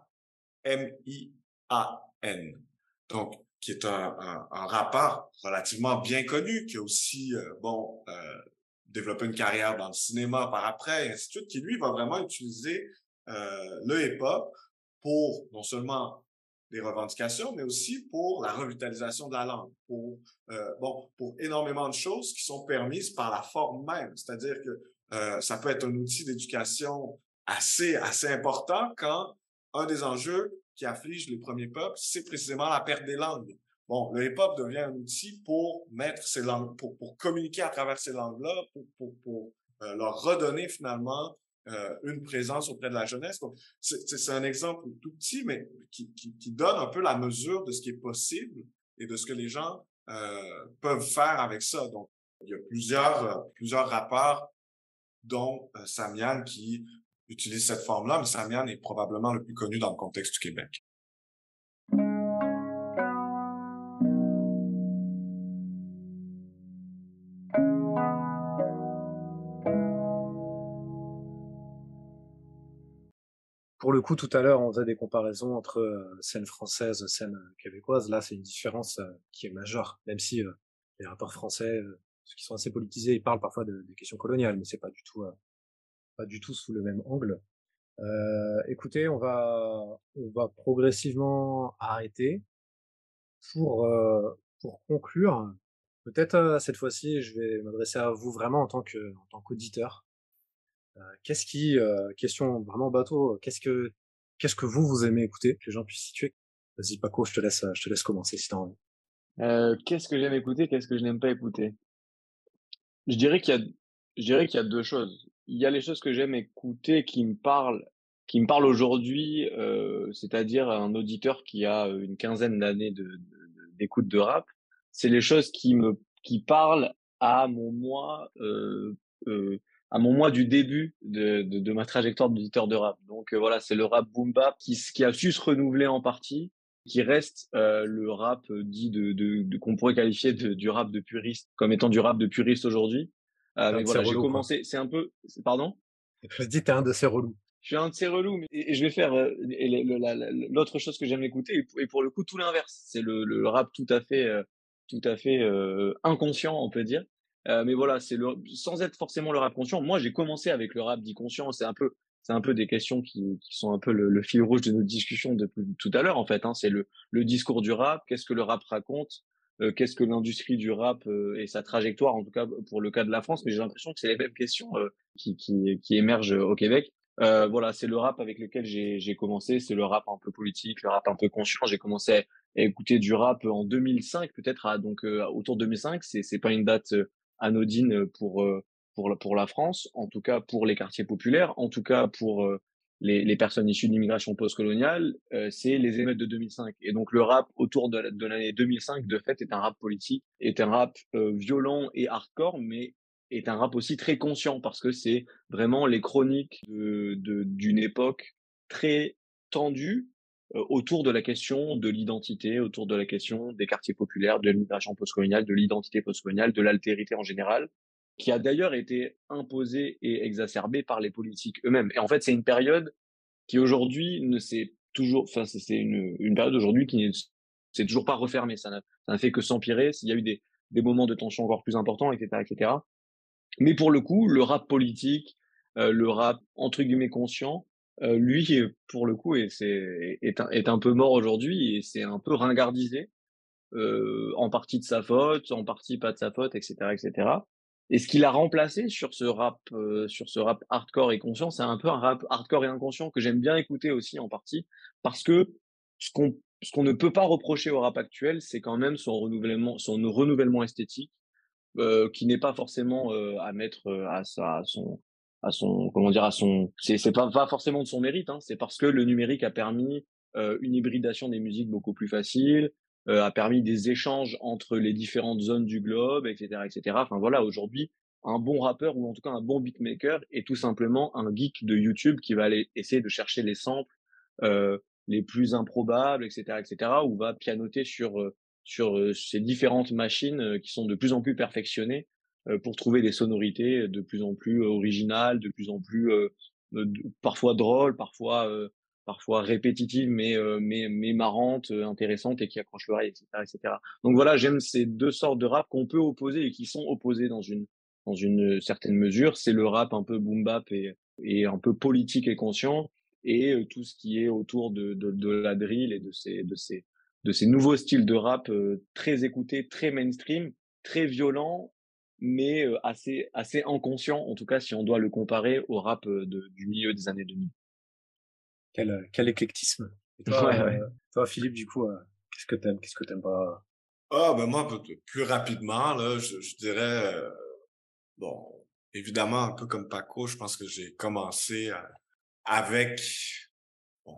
Donc, qui est un, un, un, rappeur relativement bien connu, qui a aussi, euh, bon, euh, développé une carrière dans le cinéma par après, et ainsi de suite, qui lui va vraiment utiliser euh, le hip-hop pour non seulement des revendications, mais aussi pour la revitalisation de la langue, pour euh, bon, pour énormément de choses qui sont permises par la forme même. C'est-à-dire que euh, ça peut être un outil d'éducation assez assez important quand un des enjeux qui afflige les premiers peuples, c'est précisément la perte des langues. Bon, le hip-hop devient un outil pour mettre ces langues, pour, pour communiquer à travers ces langues-là, pour, pour, pour euh, leur redonner finalement euh, une présence auprès de la jeunesse. Donc, c'est un exemple tout petit, mais qui, qui, qui, donne un peu la mesure de ce qui est possible et de ce que les gens euh, peuvent faire avec ça. Donc, il y a plusieurs, euh, plusieurs rapports, dont euh, Samian qui utilise cette forme-là, mais Samian est probablement le plus connu dans le contexte du Québec. Pour le coup, tout à l'heure, on faisait des comparaisons entre euh, scène française, scène euh, québécoise. Là, c'est une différence euh, qui est majeure, même si les rapports français, ceux qui sont assez politisés, ils parlent parfois de, des questions coloniales, mais c'est pas du tout, pas du tout sous le même angle. écoutez, on va, on va progressivement arrêter pour pour conclure. Peut-être cette fois-ci, je vais m'adresser à vous vraiment en tant que en tant qu'auditeur. Qu'est-ce qui, question vraiment bateau, qu'est-ce que, qu'est-ce que vous vous aimez écouter, que les gens puissent situer? Vas-y Paco, je te laisse, je te laisse commencer si t'as envie. Euh, qu'est-ce que j'aime écouter, qu'est-ce que je n'aime pas écouter? Je dirais qu'il y a, je dirais qu'il y a deux choses. Il y a les choses que j'aime écouter qui me parlent, qui me parlent aujourd'hui, euh, c'est-à-dire un auditeur qui a une quinzaine d'années d'écoute de, rap. C'est les choses qui me, qui parlent à mon moi, euh, à mon moi du début de, de, de ma trajectoire d'auditeur de rap. Donc euh, voilà, c'est le rap boom bap qui, qui a su se renouveler en partie, qui reste euh, le rap euh, dit de, de, de qu'on pourrait qualifier de, du rap de puriste comme étant du rap de puriste aujourd'hui. Euh, mais voilà, j'ai commencé, c'est un peu, pardon? Je dis t'es un de ces relous. Je suis un de ces relous, mais, et, je vais faire euh, l'autre chose que j'aime écouter, et pour le coup tout l'inverse. C'est le, le, rap tout à fait, tout à fait inconscient, on peut dire. Euh, mais voilà, c'est le, sans être forcément le rap conscient. Moi, j'ai commencé avec le rap dit conscient. C'est un peu, c'est un peu des questions qui, qui sont un peu le, fil rouge de notre discussion depuis tout à l'heure. En fait, hein. c'est le, le discours du rap. Qu'est-ce que le rap raconte euh, Qu'est-ce que l'industrie du rap euh, et sa trajectoire, en tout cas pour le cas de la France. Mais j'ai l'impression que c'est les mêmes questions qui, qui, qui émergent au Québec. voilà, c'est le rap avec lequel j'ai commencé. C'est le rap un peu politique, le rap un peu conscient. J'ai commencé à écouter du rap en 2005, peut-être donc autour de 2005. C'est c'est pas une date anodine pour pour la France, en tout cas pour les quartiers populaires, en tout cas pour les, personnes issues de l'immigration postcoloniale, c'est les émeutes de 2005. Et donc le rap autour de, de l'année 2005, de fait, est un rap politique, est un rap violent et hardcore, mais est un rap aussi très conscient parce que c'est vraiment les chroniques de d'une époque très tendue autour de la question de l'identité, autour de la question des quartiers populaires, de l'immigration postcoloniale, de l'identité postcoloniale, de l'altérité en général, qui a d'ailleurs été imposée et exacerbée par les politiques eux-mêmes. Et en fait, c'est une période qui aujourd'hui ne s'est toujours, enfin, c'est une, une période aujourd'hui qui ne s'est toujours pas refermée. Ça n'a fait que s'empirer. Il y a eu des, des moments de tension encore plus importants, etc., etc. Mais pour le coup, le rap politique, euh, le rap entre guillemets conscient, euh, lui, pour le coup, est, est, est, un, peu mort aujourd'hui et c'est un peu ringardisé, euh, en partie de sa faute, en partie pas de sa faute, etc., etc. Et ce qu'il a remplacé sur ce rap, euh, sur ce rap hardcore et conscient, c'est un peu un rap hardcore et inconscient que j'aime bien écouter aussi en partie parce que ce qu'on ce qu'on ne peut pas reprocher au rap actuel, c'est quand même son renouvellement, son renouvellement esthétique, euh, qui n'est pas forcément euh, à mettre à, sa, à son à son comment dire à son c'est c'est pas, pas forcément de son mérite hein, c'est parce que le numérique a permis euh, une hybridation des musiques beaucoup plus facile euh, a permis des échanges entre les différentes zones du globe etc etc enfin voilà aujourd'hui un bon rappeur ou en tout cas un bon beatmaker est tout simplement un geek de YouTube qui va aller essayer de chercher les samples euh, les plus improbables etc etc ou va pianoter sur euh, sur euh, ces différentes machines qui sont de plus en plus perfectionnées euh, pour trouver des sonorités de plus en plus euh, originales, de plus en plus euh, parfois drôles, parfois parfois répétitives mais mais mais marrantes, intéressantes et qui accrochent l'oreille, etc., etc. Donc voilà, j'aime ces deux sortes de rap qu'on peut opposer et qui sont opposés dans une dans une certaine mesure. C'est le rap un peu boom bap et et un peu politique et conscient et tout ce qui est autour de de, de la drill et de ces de ces de ces nouveaux styles de rap très écoutés, très mainstream, très violents mais assez, assez inconscient, en tout cas si on doit le comparer au rap de, du milieu des années 2000. Quel, quel éclectisme. Et toi, toi, Philippe, du coup, qu'est-ce que t'aimes, qu'est-ce que t'aimes pas? Ah, ben moi, plus rapidement, là, je, je dirais, bon, évidemment, un peu comme Paco, je pense que j'ai commencé avec, bon,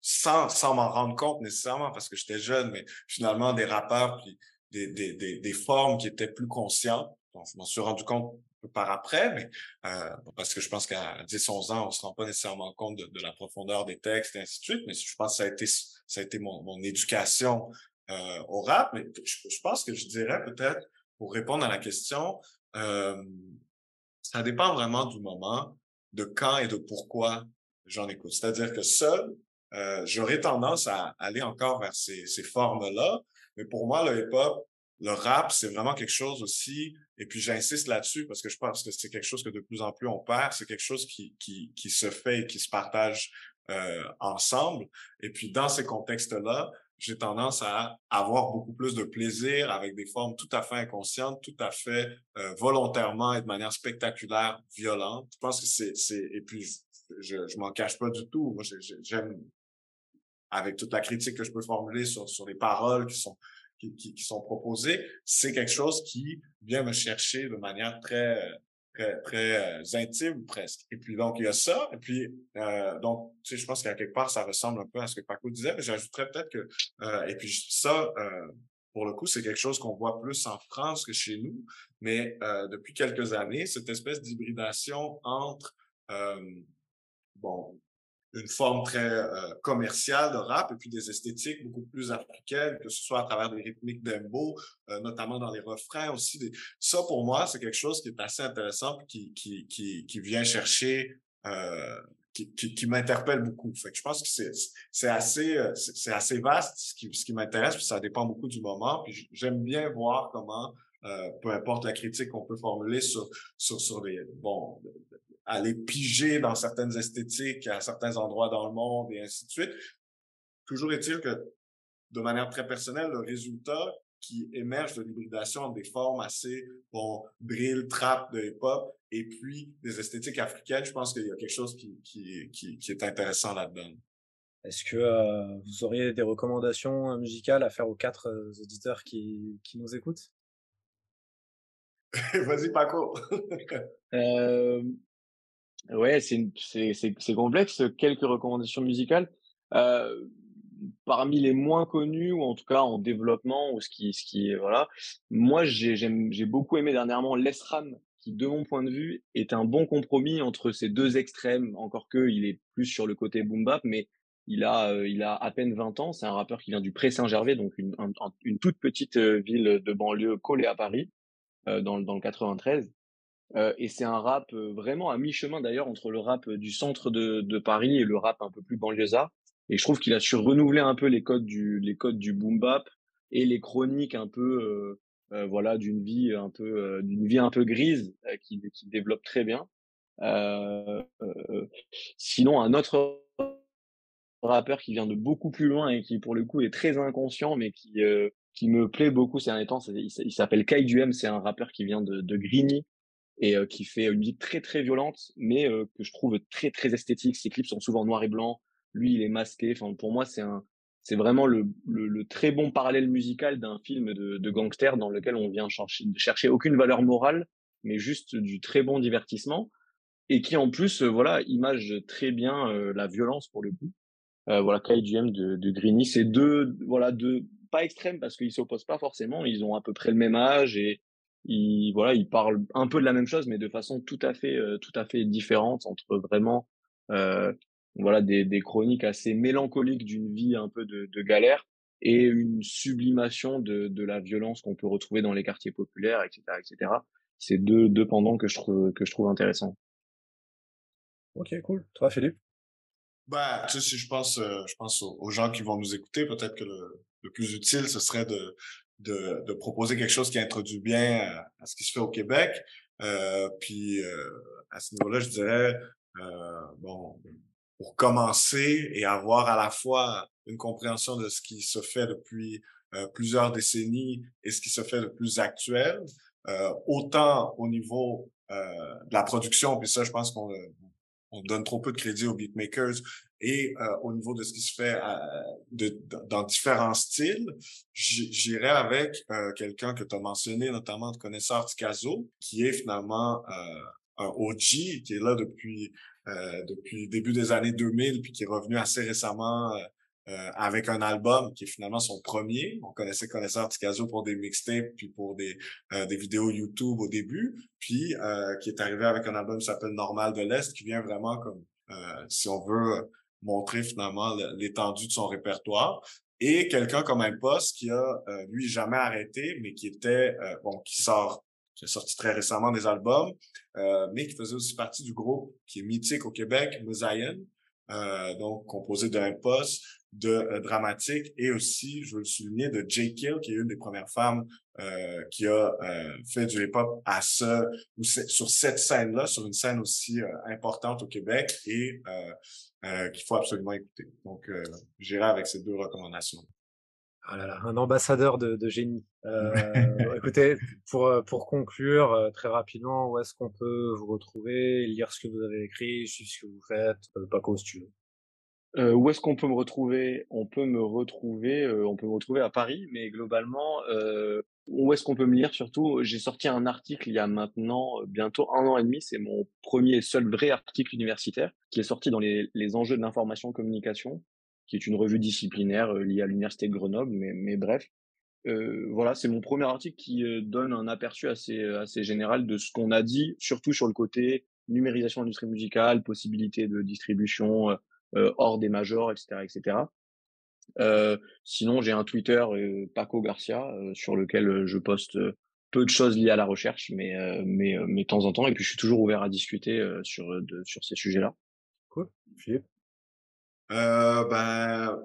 sans, sans m'en rendre compte nécessairement parce que j'étais jeune, mais finalement des rappeurs puis des, des, des, des formes qui étaient plus conscientes je m'en suis rendu compte par après, mais euh, parce que je pense qu'à 10-11 ans, on se rend pas nécessairement compte de, la profondeur des textes et ainsi de suite, mais je pense que ça a été, ça a été mon, mon éducation euh, au rap. Mais je, je, pense que je dirais peut-être, pour répondre à la question, euh, ça dépend vraiment du moment, de quand et de pourquoi j'en écoute. C'est-à-dire que seul, euh, j'aurais tendance à aller encore vers ces, ces formes-là, mais pour moi, le hip-hop, le rap, c'est vraiment quelque chose aussi, et puis j'insiste là-dessus parce que je pense que c'est quelque chose que de plus en plus on perd, c'est quelque chose qui, qui, qui se fait et qui se partage euh, ensemble. Et puis dans ces contextes-là, j'ai tendance à avoir beaucoup plus de plaisir avec des formes tout à fait inconscientes, tout à fait euh, volontairement et de manière spectaculaire, violente. Je pense que c'est, et puis je, je m'en cache pas du tout. Moi, j'aime avec toute la critique que je peux formuler sur, sur les paroles qui sont qui, qui, qui sont proposés, c'est quelque chose qui vient me chercher de manière très très, très euh, intime presque. Et puis donc il y a ça. Et puis euh, donc tu sais, je pense qu'à quelque part ça ressemble un peu à ce que Paco disait. Mais j'ajouterais peut-être que euh, et puis ça euh, pour le coup c'est quelque chose qu'on voit plus en France que chez nous. Mais euh, depuis quelques années cette espèce d'hybridation entre bon une forme très euh, commerciale de rap et puis des esthétiques beaucoup plus africaines, que ce soit à travers des rythmiques d'embo, euh, notamment dans les refrains aussi. Ça, pour moi, c'est quelque chose qui est assez intéressant qui, qui, qui, qui vient chercher, euh, qui, qui, qui m'interpelle beaucoup. Fait que je pense que c'est, c'est assez, euh, c'est assez vaste ce qui, ce qui m'intéresse, puis ça dépend beaucoup du moment. Puis j'aime bien voir comment, euh, peu importe la critique qu'on peut formuler sur, sur, sur les, bon, aller piger dans certaines esthétiques à certains endroits dans le monde et ainsi de suite. Toujours est-il que, de manière très personnelle, le résultat qui émerge de l'hybridation des formes assez, bon, drill, trap de hip-hop, et puis des esthétiques africaines, je pense qu'il y a quelque chose qui, qui, qui, qui est intéressant là-dedans. Est-ce que euh, vous auriez des recommandations musicales à faire aux quatre euh, auditeurs qui, qui nous écoutent? Vas-y, Paco. euh, Ouais, c'est c'est complexe. Quelques recommandations musicales. Euh, parmi les moins connues ou en tout cas en développement ou ce qui ce qui voilà. Moi, j'ai j'ai beaucoup aimé dernièrement l'Esram qui, de mon point de vue, est un bon compromis entre ces deux extrêmes. Encore que il est plus sur le côté boom bap, mais il a euh, il a à peine 20 ans. C'est un rappeur qui vient du Pré-Saint-Gervais, donc une, une toute petite euh, ville de banlieue collée à Paris, euh, dans dans le 93. Euh, et c'est un rap euh, vraiment à mi-chemin d'ailleurs entre le rap euh, du centre de, de, Paris et le rap un peu plus banlieusard. Et je trouve qu'il a su renouveler un peu les codes du les codes du boom bap et les chroniques un peu euh, voilà d'une vie un peu d'une vie un peu grise qui qui développe très bien. sinon un autre rappeur qui vient de beaucoup plus loin et qui pour le coup est très inconscient mais qui qui me plaît beaucoup ces derniers temps, il, s'appelle Kai Duem, c'est un rappeur qui vient de, de Grigny, et euh, qui fait une musique très très violente, mais euh, que je trouve très très esthétique. Ses clips sont souvent noir et blanc. Lui, il est masqué. Enfin, pour moi, c'est un, c'est vraiment le, le, le, très bon parallèle musical d'un film de, de, gangster dans lequel on vient chercher, chercher aucune valeur morale, mais juste du très bon divertissement et qui en plus, euh, voilà, image très bien la violence pour le coup. Voilà, KGM de, de Greeny, c'est deux, voilà, deux, pas extrêmes parce qu'ils s'opposent pas forcément, ils ont à peu près le même âge et il voilà, il parle un peu de la même chose, mais de façon tout à fait, euh, tout à fait différente entre vraiment, euh, voilà, des, des chroniques assez mélancoliques d'une vie un peu de, de galère et une sublimation de, de la violence qu'on peut retrouver dans les quartiers populaires, etc., etc. C'est deux, deux pendants que je trouve, que je trouve intéressants. Ok, cool. Toi, Philippe? Bah, tu sais, je pense, euh, je pense aux, gens qui vont nous écouter, peut-être que le, le plus utile, ce serait de, de, de, proposer quelque chose qui introduit bien à, à, ce qui se fait au Québec. Euh, puis euh, à ce niveau-là, je dirais, euh, bon, pour commencer et avoir à la fois une compréhension de ce qui se fait depuis euh, plusieurs décennies et ce qui se fait de plus actuel, euh, autant au niveau de la production, puis ça, je pense qu'on on donne trop peu de crédit aux beatmakers et euh, au niveau de ce qui se fait euh, de, dans différents styles, j'irai avec euh, quelqu'un que tu as mentionné, notamment de connaisseur Ticazo, qui est finalement euh, un OG, qui est là depuis depuis début des années 2000, puis qui est revenu assez récemment euh, avec un album qui est finalement son premier. On connaissait Connaisseur Ticazo pour des mixtapes puis pour des, euh, des vidéos YouTube au début, puis euh, qui est arrivé avec un album qui s'appelle Normal de l'Est, qui vient vraiment comme, si on veut, montrer finalement l'étendue de son répertoire. Et quelqu'un comme un poste qui a, lui, jamais arrêté, mais qui était, bon, qui sort qui a sorti très récemment des albums, mais qui faisait aussi partie du groupe qui est mythique au Québec, Mosaïen, euh, donc composé d'un poste, de euh, dramatique et aussi, je veux le souligner, de J. Kill, qui est une des premières femmes euh, qui a euh, fait du hip-hop à ce ou sur cette scène-là, sur une scène aussi importante au Québec et qu'il faut absolument écouter. Donc, j'irai avec ces deux recommandations. Ah là là, un ambassadeur de, de génie. écoutez, pour, pour conclure très rapidement, où est-ce qu'on peut vous retrouver, lire ce que vous avez écrit, suivre ce que vous faites, pas cause tu veux. Euh, où est-ce qu'on peut me retrouver? On peut me retrouver, euh, on peut me retrouver à Paris, mais globalement, euh, où est-ce qu'on peut me lire surtout? J'ai sorti un article il y a maintenant, bientôt un an et demi. C'est mon premier et seul vrai article universitaire qui est sorti dans les les enjeux de l'information communication, qui est une revue disciplinaire, liée à l'université de Grenoble, mais mais bref. voilà, c'est mon premier article qui, donne un aperçu assez, assez général de ce qu'on a dit, surtout sur le côté numérisation de l'industrie musicale, possibilité de distribution, euh, hors des majors, etc., etc. Euh, sinon, j'ai un Twitter euh, Paco Garcia sur lequel je poste peu de choses liées à la recherche, mais mais mais de temps en temps. Et puis je suis toujours ouvert à discuter sur de, sur ces sujets-là. Cool, Philippe. Euh, ben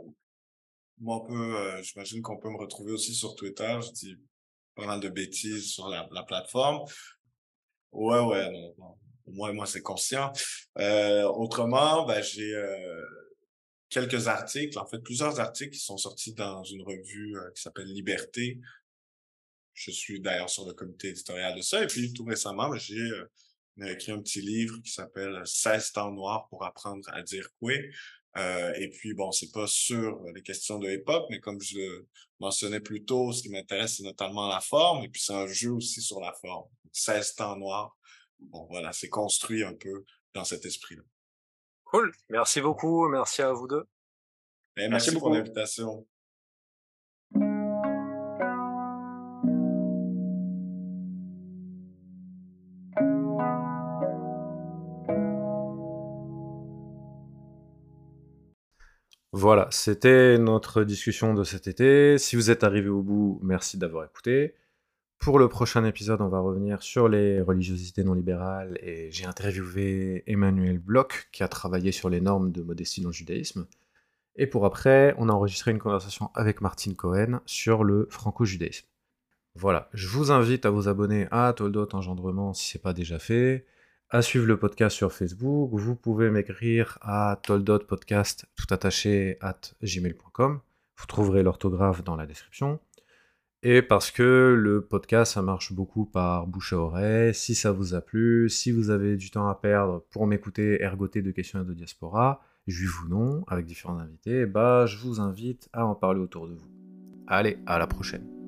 moi on peut, j'imagine qu'on peut me retrouver aussi sur Twitter. Je dis pas mal de bêtises sur la, la plateforme. Ouais, ouais, non, non au moins moi c'est conscient. Euh, autrement, ben, j'ai euh, quelques articles, en fait plusieurs articles qui sont sortis dans une revue euh, qui s'appelle Liberté. Je suis d'ailleurs sur le comité éditorial de ça. Et puis tout récemment, ben, j'ai écrit un petit livre qui s'appelle 16 temps noirs pour apprendre à dire quoi. Euh, et puis, bon, c'est pas sur les questions de hip-hop, mais comme je mentionnais plus tôt, ce qui m'intéresse, c'est notamment la forme, et puis c'est un jeu aussi sur la forme. 16 temps noirs bon, voilà, c'est construit un peu dans cet esprit-là. Cool. Merci beaucoup. Merci à vous deux. Ben, merci, merci pour l'invitation. Voilà, c'était notre discussion de cet été. Si vous êtes arrivé au bout, merci d'avoir écouté. Pour le prochain épisode, on va revenir sur les religiosités non libérales et j'ai interviewé Emmanuel Bloch qui a travaillé sur les normes de modestie dans le judaïsme. Et pour après, on a enregistré une conversation avec Martine Cohen sur le franco-judaïsme. Voilà, je vous invite à vous abonner à Toldot Engendrement si ce n'est pas déjà fait, à suivre le podcast sur Facebook, vous pouvez m'écrire à toldotpodcast tout attaché at gmail.com, vous trouverez l'orthographe dans la description et parce que le podcast, ça marche beaucoup par bouche à oreille. Si ça vous a plu, si vous avez du temps à perdre pour m'écouter ergoter de questions et de diaspora, juif ou non, avec différents invités, bah, je vous invite à en parler autour de vous. Allez, à la prochaine.